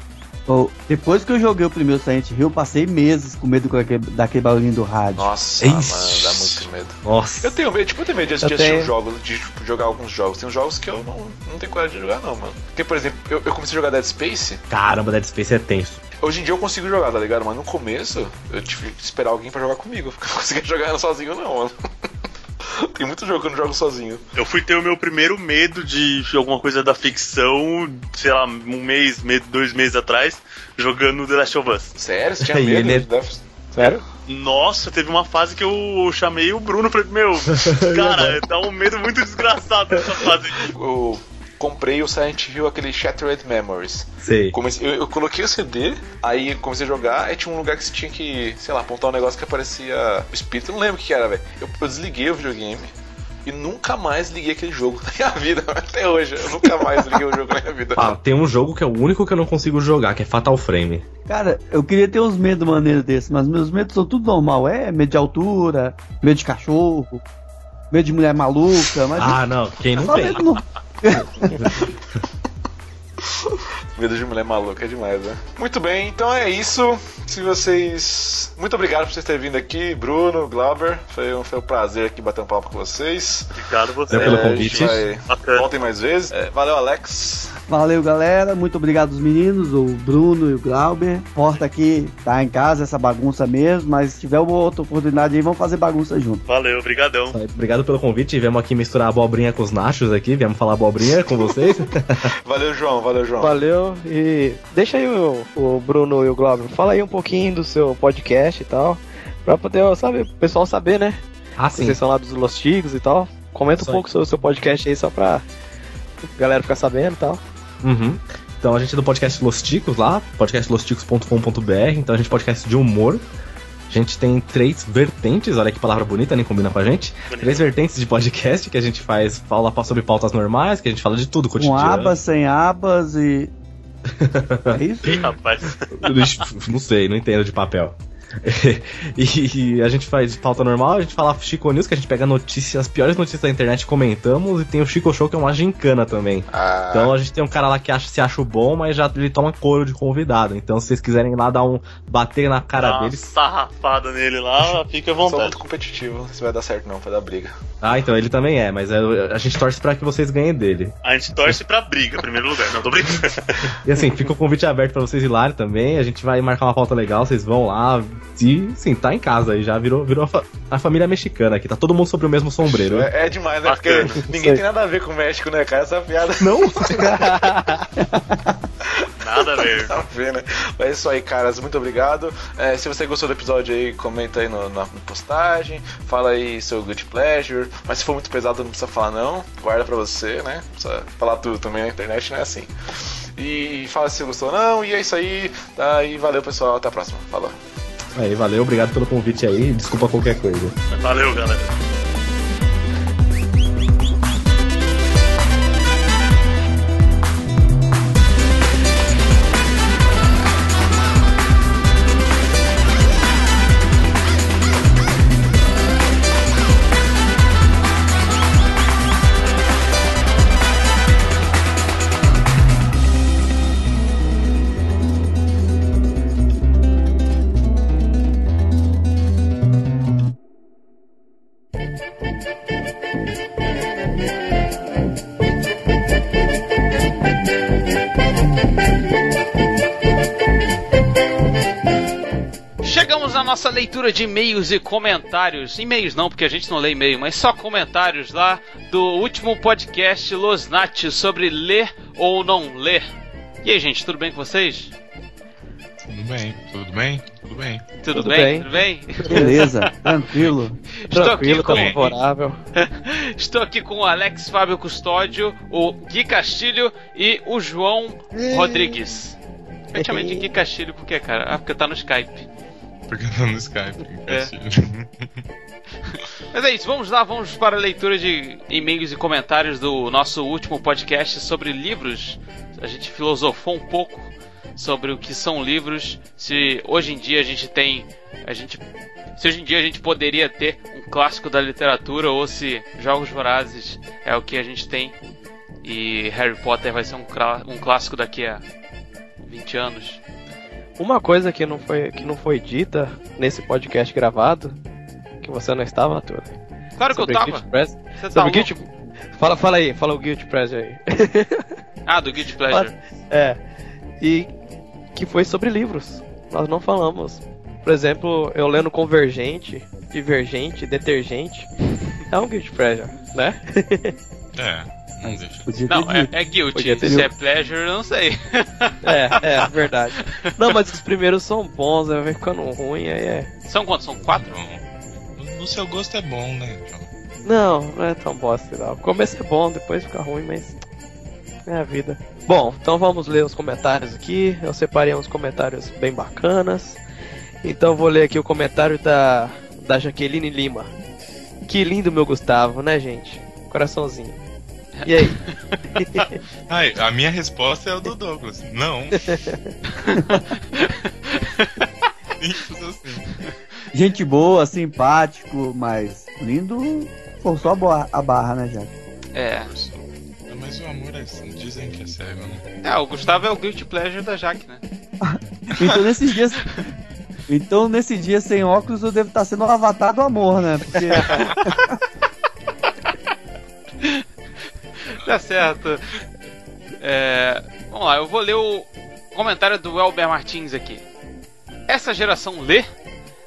Ô, depois que eu joguei o primeiro Silent Hill, eu passei meses com medo daquele, daquele barulhinho do rádio. Nossa, Ixi. mano, dá muito medo. Nossa. Eu tenho medo, tipo, eu tenho medo de assistir tenho. jogos, de tipo, jogar alguns jogos. Tem uns jogos que eu não, não tenho coragem de jogar, não, mano. Porque, por exemplo, eu, eu comecei a jogar Dead Space, Caramba, Dead Space é tenso. Hoje em dia eu consigo jogar, tá ligado? Mas no começo, eu tive que esperar alguém pra jogar comigo, porque eu não <laughs> conseguia jogar sozinho, não, mano. <laughs> Tem muito jogo que eu não jogo sozinho. Eu fui ter o meu primeiro medo de alguma coisa da ficção, sei lá, um mês, dois meses atrás, jogando The Last of Us. Sério? Você tinha medo ele é- de Death Sério? Nossa, teve uma fase que eu chamei o Bruno e falei, meu, <laughs> cara, dá um medo muito desgraçado nessa fase. Eu comprei o Silent Hill, aquele Shattered Memories. Sei. Comecei, eu, eu coloquei o CD, aí comecei a jogar, aí tinha um lugar que você tinha que, sei lá, apontar um negócio que aparecia o espírito, eu não lembro o que era, velho. Eu, eu desliguei o videogame e nunca mais liguei aquele jogo <laughs> na minha vida, até hoje. Eu nunca mais liguei o jogo na minha vida. <laughs> Ah, tem um jogo que é o único que eu não consigo jogar, que é Fatal Frame. Cara, eu queria ter uns medos maneiros desses, mas meus medos são tudo normal. É medo de altura, medo de cachorro, medo de mulher maluca, mas Ah, não, quem não tem? no... Medo de mulher maluca é demais, né? Muito bem, então é isso. Se vocês. Muito obrigado por vocês terem vindo aqui, Bruno, Glauber. Foi um, foi um prazer aqui bater um papo com vocês. Obrigado você. Valeu pelo É, a convite. gente vai-. Voltem mais vezes. É, valeu, Alex. Valeu, galera. Muito obrigado aos meninos, o Bruno e o Glauber. Porta aqui, tá em casa, essa bagunça mesmo, mas se tiver uma outra oportunidade aí, vamos fazer bagunça junto. Valeu, brigadão. Obrigado pelo convite. Viemos aqui misturar abobrinha com os nachos aqui. Viemos falar abobrinha com vocês. <laughs> Valeu, João. Valeu, João. Valeu. E deixa aí o, o Bruno e o Glauber. Fala aí um pouquinho do seu podcast e tal. Pra poder, sabe, o pessoal saber, né? ah, sim. Vocês são lá dos Los Tigos e tal. Comenta um pouco sobre o seu podcast aí, só pra galera ficar sabendo e tal. Uhum. Então a gente é do podcast Los Ticos lá, podcastlosticos.com.br. Então a gente é podcast de humor. A gente tem três vertentes, olha que palavra bonita, nem combina com a gente. Três vertentes de podcast que a gente faz, fala sobre pautas normais, que a gente fala de tudo, Com cotidiano. abas, sem abas e. <laughs> É isso? Ih, rapaz. não sei, não entendo de papel. <laughs> e a gente faz pauta normal, a gente fala Chico News, que a gente pega notícias, as piores notícias da internet, comentamos, e tem o Chico Show, que é uma gincana também. Ah, Então a gente tem um cara lá que acha, se acha bom, mas já ele toma couro de convidado. Então se vocês quiserem ir lá dar um bater na cara uma dele. sarrafada nele lá, <laughs> fica à sou vontade. muito competitivo. Isso vai dar certo, não. Vai dar briga. Ah, então ele também é, mas é- a gente torce pra que vocês ganhem dele. A gente torce pra briga, em primeiro lugar. Não, tô brincando. <laughs> E assim, fica o convite aberto pra vocês ir lá também. A gente vai marcar uma pauta legal, vocês vão lá. E sim, tá em casa aí, já virou, virou a, fa- a família mexicana aqui. Tá todo mundo sobre o mesmo sombreiro. É, é demais, né? Bacana. Porque ninguém tem nada a ver com o México, né, cara? Essa piada Não? <laughs> Nada a ver. Tá vendo, né? Mas é isso aí, caras. Muito obrigado. É, se você gostou do episódio aí, comenta aí no- na postagem. Fala aí seu good pleasure. Mas se for muito pesado, não precisa falar, não. Guarda pra você, né? Não precisa falar tudo também na internet, não é assim. E fala se você gostou ou não. E é isso aí. Tá? E valeu, pessoal. Até a próxima. Falou. Aí, valeu, obrigado pelo convite aí. Desculpa qualquer coisa. Valeu, galera. Leitura de e-mails e comentários. E-mails não, porque a gente não lê e-mail, mas só comentários lá do último podcast Los Nat sobre ler ou não ler. E aí, gente, tudo bem com vocês? Tudo bem, tudo bem, tudo bem. Tudo, Tudo bem? bem. Tudo bem? Beleza, <laughs> tranquilo. Estou Tranquilo, aqui tá com favorável. <laughs> Estou aqui com o Alex Fábio Custódio, o Gui Castilho e o João Rodrigues. Eu chamei de Gui Castilho porque, cara, ah, porque tá no Skype. Porque tá no Skype. É. <laughs> Mas é isso, vamos lá, vamos para a leitura de e-mails e comentários do nosso último podcast sobre livros. A gente filosofou um pouco sobre o que são livros, se hoje em dia a gente tem. A gente. Se hoje em dia a gente poderia ter um clássico da literatura ou se Jogos Vorazes é o que a gente tem e Harry Potter vai ser um, um clássico daqui a 20 anos. Uma coisa que não foi, que não foi dita nesse podcast gravado, que você não estava, Arthur. Claro que eu tava. Pleasure. Você tá? Guilty... Fala, fala aí, fala o Guilty Pleasure aí. Ah, do Guilty <laughs> Pleasure. É. E que foi sobre livros. Nós não falamos. Por exemplo, eu lendo Convergente, Divergente, Detergente. É um Guilty Pleasure, né? <laughs> É, não deixa. Podia ter Não, é, é guilty. Podia ter Se dito. é pleasure, eu não sei. É, é, verdade. <laughs> Não, mas os primeiros são bons, aí vai ficando ruim, aí é. São quantos? São quatro? No- seu gosto é bom, né, João? Não, não é tão bosta não. O começo é bom, depois fica ruim, mas. É a vida. Bom, então vamos ler os comentários aqui. Eu separei uns comentários bem bacanas. Então eu vou ler aqui o comentário da, da Jaqueline Lima. Que lindo, meu Gustavo, né, gente? Coraçãozinho. E aí? <laughs> Ai, a minha resposta é o do Douglas. Não. <laughs> Simples assim. Gente boa, simpático, mas lindo forçou a, boa- a barra, né, Jack? É. Mas o amor é assim, dizem que é cego, né? É, o Gustavo é o guilty pleasure da Jaque, né? <laughs> Então nesses dias. Então nesse dia sem óculos eu devo estar sendo o avatar do amor, né? Porque Tá certo. É, vamos lá, eu vou ler o comentário do Elber Martins aqui. Essa geração lê?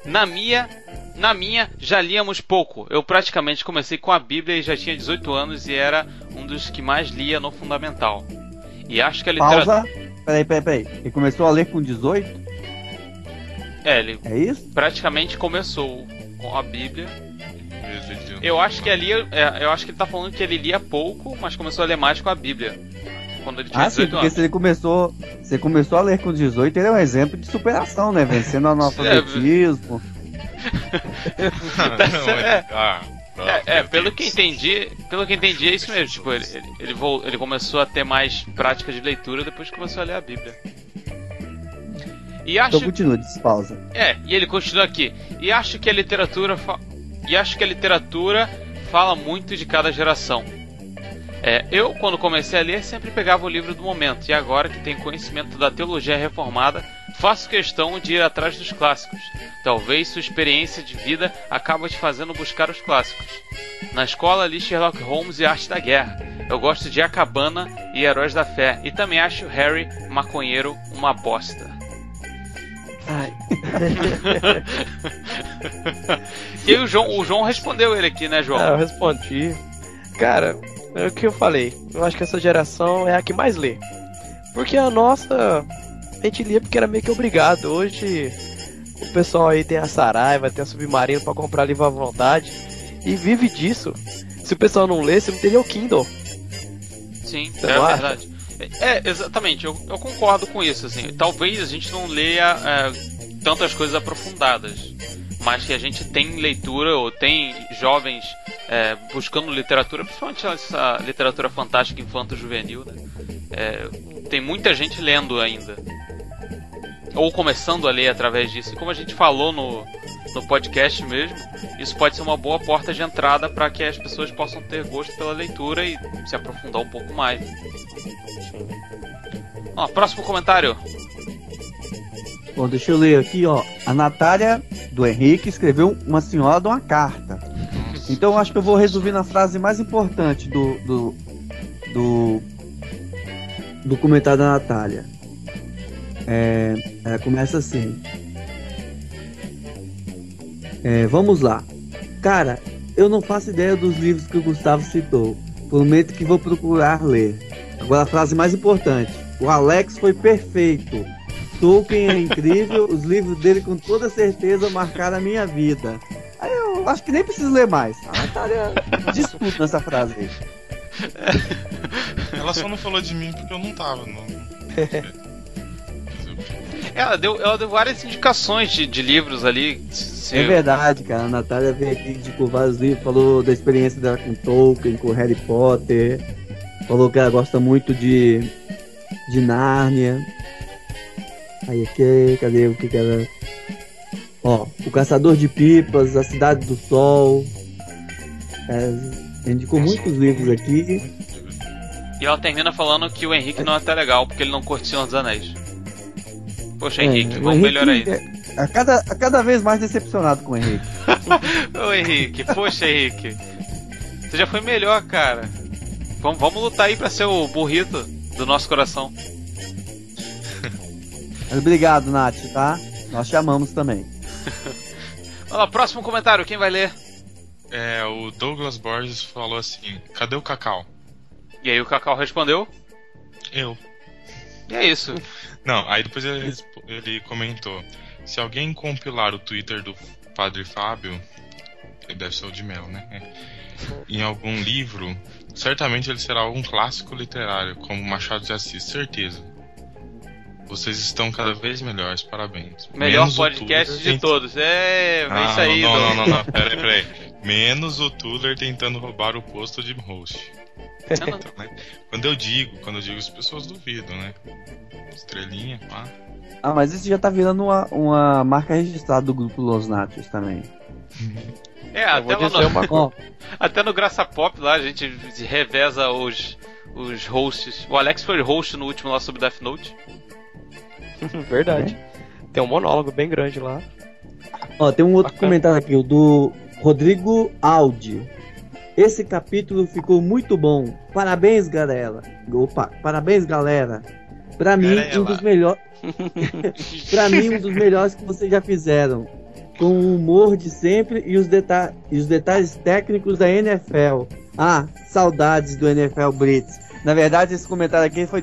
Na minha, na minha já líamos pouco. Eu praticamente comecei com a Bíblia e já tinha 18 anos e era um dos que mais lia no fundamental. E acho que a literatura. pausa. Peraí, peraí, peraí. Ele começou a ler com 18? É, ele É isso? praticamente começou com a Bíblia. Eu acho que ali, é, eu acho que ele tá falando que ele lia pouco, mas começou a ler mais com a Bíblia. Quando ele tinha Ah, sim, 18 porque anos. se ele começou. Se ele começou a ler com 18, ele é um exemplo de superação, né? Vencendo o <laughs> analfabetismo. Tá certo. é- ah, É, é, pelo que entendi, pelo que entendi é isso mesmo. Tipo, ele, ele, ele, ele começou a ter mais prática de leitura depois que começou a ler a Bíblia. E acho, Então continua, despausa. é, e ele continua aqui. E acho que a literatura, fa- e acho que a literatura fala muito de cada geração. É, eu, quando comecei a ler, sempre pegava o livro do momento, e agora que tenho conhecimento da teologia reformada, faço questão de ir atrás dos clássicos. Talvez sua experiência de vida acabe te fazendo buscar os clássicos. Na escola li Sherlock Holmes e Arte da Guerra. Eu gosto de A Cabana e Heróis da Fé, e também acho Harry Maconheiro uma bosta. Ai. <laughs> E aí o João, o João respondeu ele aqui, né, João? Ah, eu respondi. Cara, é o que eu falei. Eu acho que essa geração é a que mais lê. Porque a nossa. A gente lia porque era meio que obrigado. Hoje o pessoal aí tem a Saraiva, tem a Submarino pra comprar livro à vontade. E vive disso. Se o pessoal não lê, você não teria o Kindle. Sim, é acha? verdade. É, exatamente, eu, eu concordo com isso, assim. Talvez a gente não leia é, tantas coisas aprofundadas, mas que a gente tem leitura ou tem jovens é, buscando literatura, principalmente essa literatura fantástica infanto-juvenil, né? É, tem muita gente lendo ainda. Ou começando a ler através disso. E como a gente falou no, no podcast mesmo, isso pode ser uma boa porta de entrada para que as pessoas possam ter gosto pela leitura e se aprofundar um pouco mais. Ó, próximo comentário. Bom, deixa eu ler aqui, ó. A Natália do Henrique escreveu uma senhora de uma carta. Então acho que eu vou resumir na frase mais importante do, do, do, do comentário da Natália. É, ela começa assim. É, vamos lá. Cara, eu não faço ideia dos livros que o Gustavo citou. Prometo que vou procurar ler. Agora a frase mais importante. O Alex foi perfeito. Tolkien é incrível, os livros dele com toda certeza marcaram a minha vida. Aí eu acho que nem preciso ler mais. A Natália diz tudo nessa frase aí. Ela só não falou de mim porque eu não tava. Não. <laughs> Ela deu, ela deu várias indicações de, de livros ali. Se- É verdade, cara. A Natália veio aqui, indicou vários livros, falou da experiência dela com Tolkien, com Harry Potter. Falou que ela gosta muito de, de Nárnia. Aí aqui, cadê o que que ela. Ó, O Caçador de Pipas, A Cidade do Sol. É, indicou muitos livros aqui. E ela termina falando que o Henrique não é até legal, porque ele não curte Senhor dos Anéis. Poxa, É, Henrique, o vamos melhorar Henrique isso. é- A cada, a cada vez mais decepcionado com o Henrique. <laughs> Ô Henrique, poxa Henrique. Você já foi melhor, cara. Vamos, vamos lutar aí pra ser o burrito do nosso coração. <laughs> Obrigado, Nath, tá? Nós chamamos também. <laughs> Vamos lá, próximo comentário, quem vai ler? É, o Douglas Borges falou assim: cadê o Cacau? E aí o Cacau respondeu. Eu. E é isso. Não, aí depois ele, ele comentou: se alguém compilar o Twitter do Padre Fábio, deve ser o de Mel, né? É, Em algum livro, certamente ele será algum clássico literário, como Machado de Assis, certeza. Vocês estão cada vez melhores, parabéns. Melhor Menos podcast de tent- todos. É, é Ah, isso aí. Não, não, não, não, não, peraí, peraí. Menos o Tuller tentando roubar o posto de host. Então, <laughs> né? Quando eu digo, quando eu digo, as pessoas duvidam, né? Estrelinha, pá. Ah, mas isso já tá virando uma, uma marca registrada do grupo Los Natos também. É, até, no, uma <laughs> até no Graça Pop lá a gente reveza os, os hosts. O Alex foi host no último lá sobre Death Note. <laughs> Verdade. Tem um monólogo bem grande lá. ó, tem um outro Bacana. comentário aqui, o do Rodrigo Aldi. Esse capítulo ficou muito bom. Parabéns, galera. Opa, parabéns, galera. Pra mim, um dos melhores. <laughs> pra mim, um dos melhores que vocês já fizeram. Com o humor de sempre e os, deta e os detalhes técnicos da NFL. Ah, saudades do NFL Blitz. Na verdade, esse comentário aqui foi,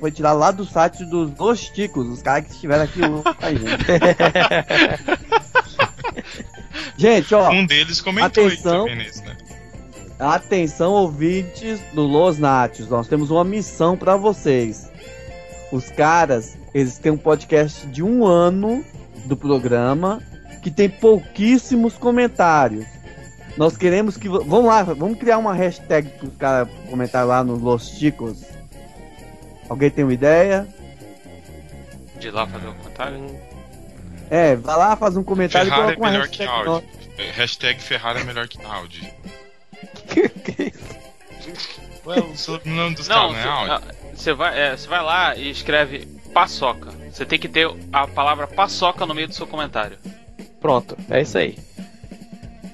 foi tirado lá do site dos Los Ticos, os caras que estiveram aqui a gente. <laughs> gente, ó. Um deles comentou atenção. também nesse, né? Atenção, ouvintes do Los Natos, nós temos uma missão pra vocês. Os caras, eles têm um podcast de um ano do programa que tem pouquíssimos comentários. Nós queremos que. Vamos lá, vamos criar uma hashtag para os caras comentar lá nos Los Chicos. Alguém tem uma ideia? De lá fazer um comentário. É, vai lá, faz um comentário e Ferrari é coloca uma melhor que hashtag. Audi. É, Hashtag Ferrari é melhor que Audi. Ué, o sobrenome dos Não, caras não é você vai, é, você vai lá e escreve paçoca. Você tem que ter a palavra paçoca no meio do seu comentário. Pronto, é isso aí.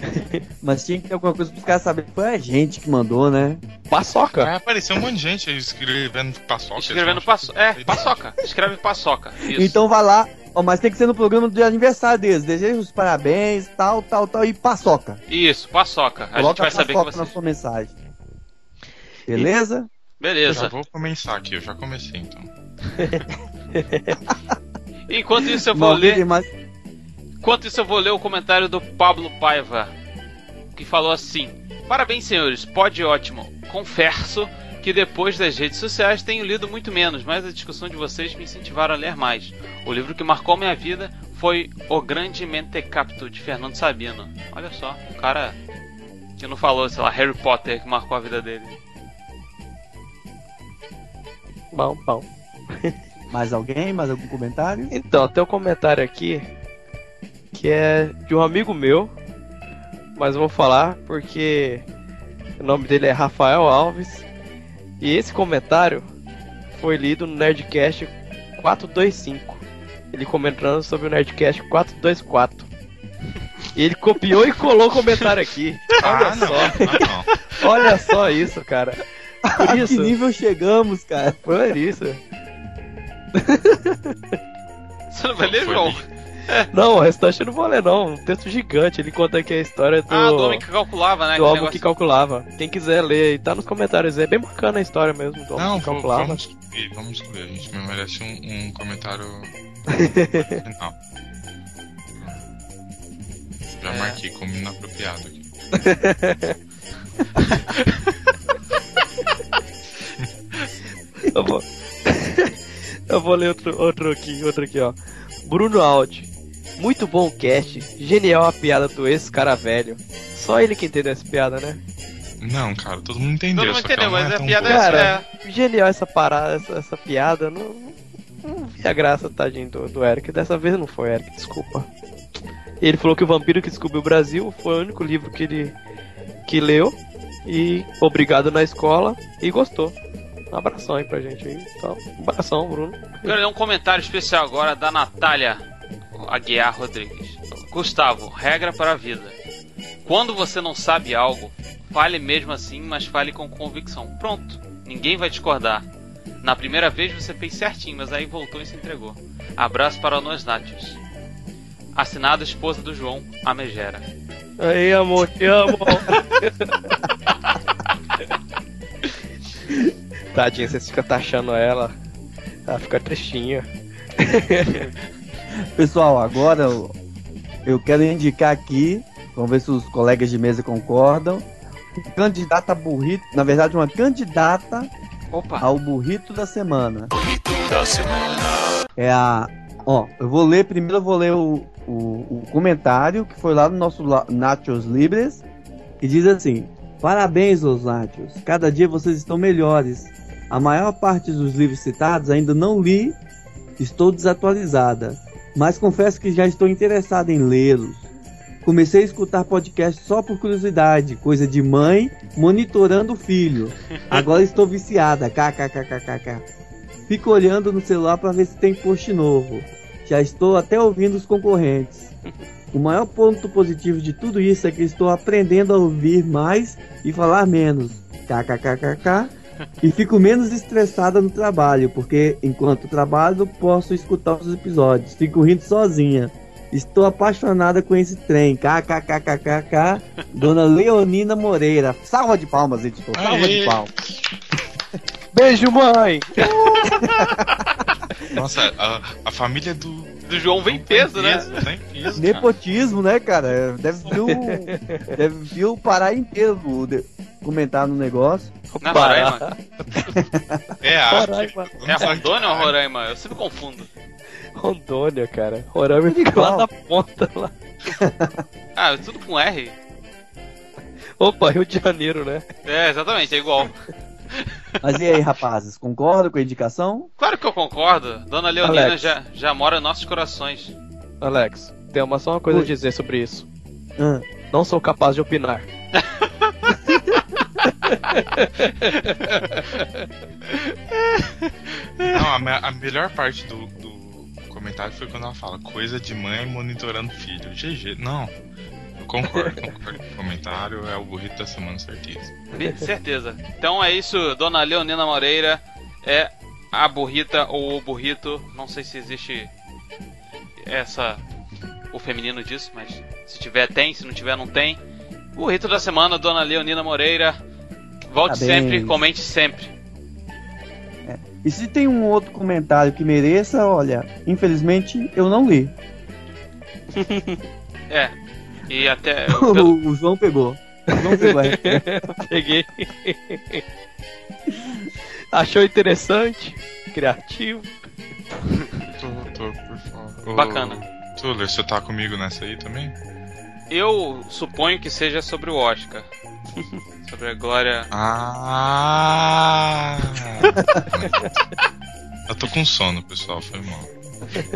<laughs> Mas tinha que ter alguma coisa para os caras saberem foi a gente que mandou, né? Paçoca. Vai aparecer um monte de gente aí escrevendo paçoca. Escrevendo eles vão paço... É, paçoca. Escreve paçoca. Isso. Então vai lá, ó, mas tem que ser no programa de aniversário deles. Desejo os parabéns, tal, tal, tal, e paçoca. Isso, paçoca. A gente Coloca vai saber que paçoca você. na sua mensagem. Beleza? Eu já Beleza. vou começar aqui, eu já comecei então. <laughs> Enquanto isso eu vou Não, ler. mais... Enquanto isso, eu vou ler o comentário do Pablo Paiva, que falou assim: Parabéns, senhores, pode ótimo. Confesso que depois das redes sociais tenho lido muito menos, mas a discussão de vocês me incentivaram a ler mais. O livro que marcou minha vida foi O Grande Mentecapto, de Fernando Sabino. Olha só, um cara que não falou, sei lá, Harry Potter, que marcou a vida dele. Bom, bom. <laughs> mais alguém? Mais algum comentário? Então, tem um comentário aqui que é de um amigo meu, mas vou falar porque o nome dele é Rafael Alves. E esse comentário foi lido no Nerdcast 425. Ele comentando sobre o Nerdcast 424. E ele copiou e colou o comentário aqui. Olha Ah, só. Ah, não. Olha só isso, cara. Por A que isso. nível chegamos, cara? Por isso. Você não vai ler, João? <laughs> Não, o restante eu não vou ler, não. Um texto gigante. Ele conta aqui a história do. Ah, do homem que calculava, né? do homem negócio- que calculava. Quem quiser ler, tá nos comentários aí. É bem bacana a história mesmo do homem Não, que calculava. vamos vamos excluir. A gente merece um, um comentário <laughs> final. Já É. marquei como inapropriado aqui. <laughs> Eu vou... eu vou ler outro, outro aqui, outro aqui, ó. Bruno Aldi. Muito bom o cast. Genial a piada do esse cara velho. Só ele que entendeu essa piada, né? Não, cara, todo mundo entendeu. Todo mundo só que entendeu, mas é a piada boa. Cara, genial essa parada, essa, essa piada. Não, não vi a graça, tadinho, do, do Eric. Dessa vez não foi, Eric, desculpa. Ele falou que o Vampiro que Descobriu o Brasil foi o único livro que ele que leu. E obrigado na escola e gostou. Um abração aí pra gente aí. Então, um abração, Bruno. Quero ler um comentário especial agora da Natália Aguiar Rodrigues. Gustavo, regra para a vida. Quando você não sabe algo, fale mesmo assim, mas fale com convicção. Pronto, ninguém vai discordar. Na primeira vez você fez certinho, mas aí voltou e se entregou. Abraço para nós nátios. Assinado esposa do João, a Megera. Aí, amor, te amo. Tadinha, vocês ficam taxando ela. Ela fica tristinha. <laughs> Pessoal, agora eu, eu quero indicar aqui, vamos ver se os colegas de mesa concordam. Um candidato a burrito, na verdade, uma candidata Opa. ao burrito da semana. É a. Ó, eu vou ler, primeiro eu vou ler o, o, o comentário que foi lá no nosso Nachos Libres, que diz assim: Parabéns, os Nachos, cada dia vocês estão melhores. A maior parte dos livros citados ainda não li, estou desatualizada, mas confesso que já estou interessada em lê-los. Comecei a escutar podcast só por curiosidade, coisa de mãe monitorando o filho. Agora estou viciada, kkkkkk. Fico olhando no celular para ver se tem post novo. Já estou até ouvindo os concorrentes. O maior ponto positivo de tudo isso é que estou aprendendo a ouvir mais e falar menos. KKKKK. E fico menos estressada no trabalho, porque enquanto trabalho posso escutar os episódios. Fico rindo sozinha. Estou apaixonada com esse trem. KKKKK. Dona Leonina Moreira. Salva de palmas, editor. Salva de Aê. palmas. Beijo, mãe! <laughs> Nossa, a, a família do. Do João vem peso, né? Peso, Tem peso, cara. Nepotismo, né, cara? Deve vir o, <laughs> deve vir o Pará inteiro de- comentar no negócio. Não <laughs> é Roraima? É a Roraima. É Rondônia ou Roraima? Eu sempre confundo. Rondônia, cara. Roraima fica lá na ponta lá. <laughs> Ah, é tudo com R? Opa, Rio de Janeiro, né? É, exatamente, é igual. Mas e aí, rapazes? Concordam com a indicação? Claro que eu concordo. Dona Leonina Alex. já, já mora em nossos corações. Alex, tem uma, só uma coisa a dizer sobre isso. Ah, Não sou capaz de opinar. <laughs> Não, a, a melhor parte do, do comentário foi quando ela fala coisa de mãe monitorando filho. GG. Não. Concordo, concordo o comentário. É o burrito da semana, certeza. Certeza. Então é isso, Dona Leonina Moreira é a burrita ou o burrito. Não sei se existe essa o feminino disso, mas se tiver tem, se não tiver não tem. Burrito da semana, Dona Leonina Moreira. Volte Parabéns. sempre, comente sempre. E se tem um outro comentário que mereça, olha, infelizmente eu não li. <laughs> É. E até <laughs> pelo- o, o João pegou. O João pegou. <laughs> Peguei. Achou interessante? Criativo? Tô, tô por fora. Ô, Bacana. Tuller, você tá comigo nessa aí também? Eu suponho que seja sobre o Oscar. <laughs> sobre a glória. Ah! <laughs> Eu tô com sono, pessoal, foi mal.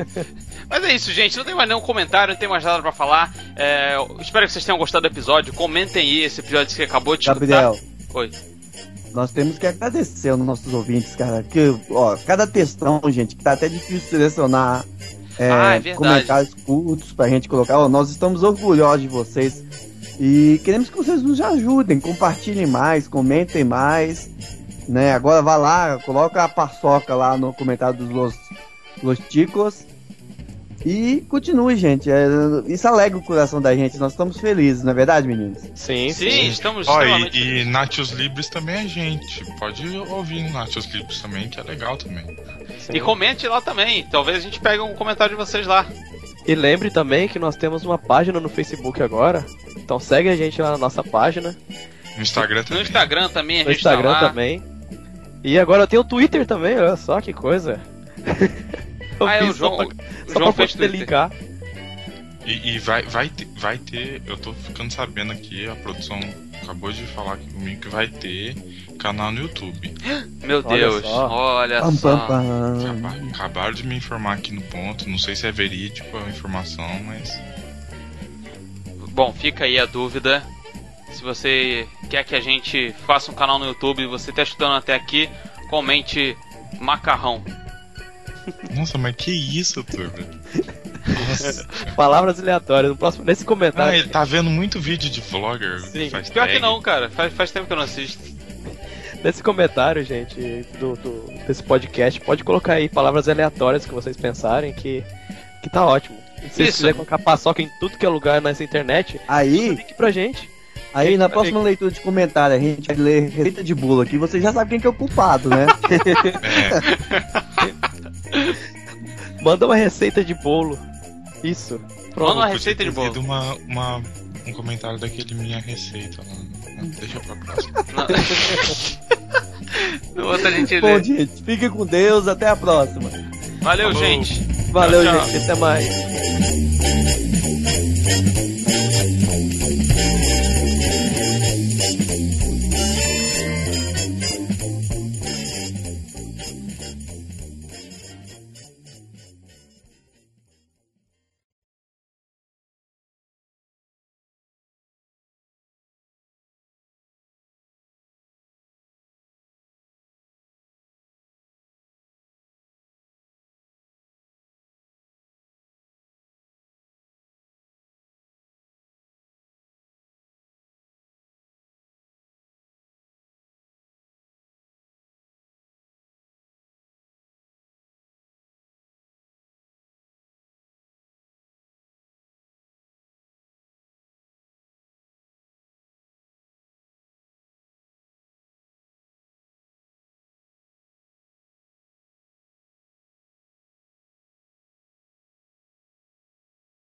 <laughs> Mas é isso, gente. Não tem mais nenhum comentário, não tem mais nada pra falar. É, espero que vocês tenham gostado do episódio. Comentem aí esse episódio que acabou de Gabriel, escutar. Oi. nós temos que agradecer aos nossos ouvintes, cara. Que, ó, cada textão, gente, que tá até difícil selecionar é, Ah, é comentários curtos pra gente colocar. Nós estamos orgulhosos de vocês. E queremos que vocês nos ajudem, compartilhem mais, comentem mais. Né? Agora vá lá, coloca a paçoca lá no comentário dos Los, Los Chicos. E continue, gente. É, isso alegra o coração da gente. Nós estamos felizes, não é verdade, meninos? Sim, Sim, estamos Ó, extremamente e, e Natius Libres também é gente. Pode ouvir Natius Libres também, que é legal também. E comente lá também. Talvez a gente pegue um comentário de vocês lá. E lembre também que nós temos uma página no Facebook agora. Então segue a gente lá na nossa página. No Instagram No também. Instagram também, a No gente Instagram tá lá. também. E agora tem o Twitter também, olha só que coisa. <laughs> Eu Ah, é, o fiz só João, pra- o só João pra fez. E, e vai, vai, ter, vai ter, eu tô ficando sabendo aqui, a produção acabou de falar aqui comigo que vai ter canal no YouTube. <gasps> Meu Olha Deus, só. olha Pam, só. pam, pam. Acaba- Acabaram de me informar aqui no ponto, não sei se é verídico a informação, mas. Bom, fica aí a dúvida. Se você quer que a gente faça um canal no YouTube e você tá estudando até aqui, comente macarrão. Nossa, mas que isso, turma? Nossa. Palavras aleatórias. No próximo, nesse Ah, comentário. ele tá vendo muito vídeo de vlogger. Sim. faz Pior que tag. não, cara. Faz, faz tempo que eu não assisto. Nesse comentário, gente, do, do- desse podcast, pode colocar aí palavras aleatórias que vocês pensarem que, que tá ótimo. E se vocês Isso. quiserem colocar paçoca em tudo que é lugar nessa internet, Aí, link pra gente. aí na próxima leitura de comentário a gente vai ler receita de bolo aqui. Você já sabe quem que é o culpado, né? <laughs> É, <laughs> Manda uma receita de bolo. Isso. Pronto. Manda uma receita de bolo. Uma, uma, um comentário daquele minha receita. Né? Deixa pra próxima. <laughs> Não. Bom, gente, fique com Deus, até a próxima. Valeu, Falou. gente. Valeu, tchau, tchau. gente, até mais.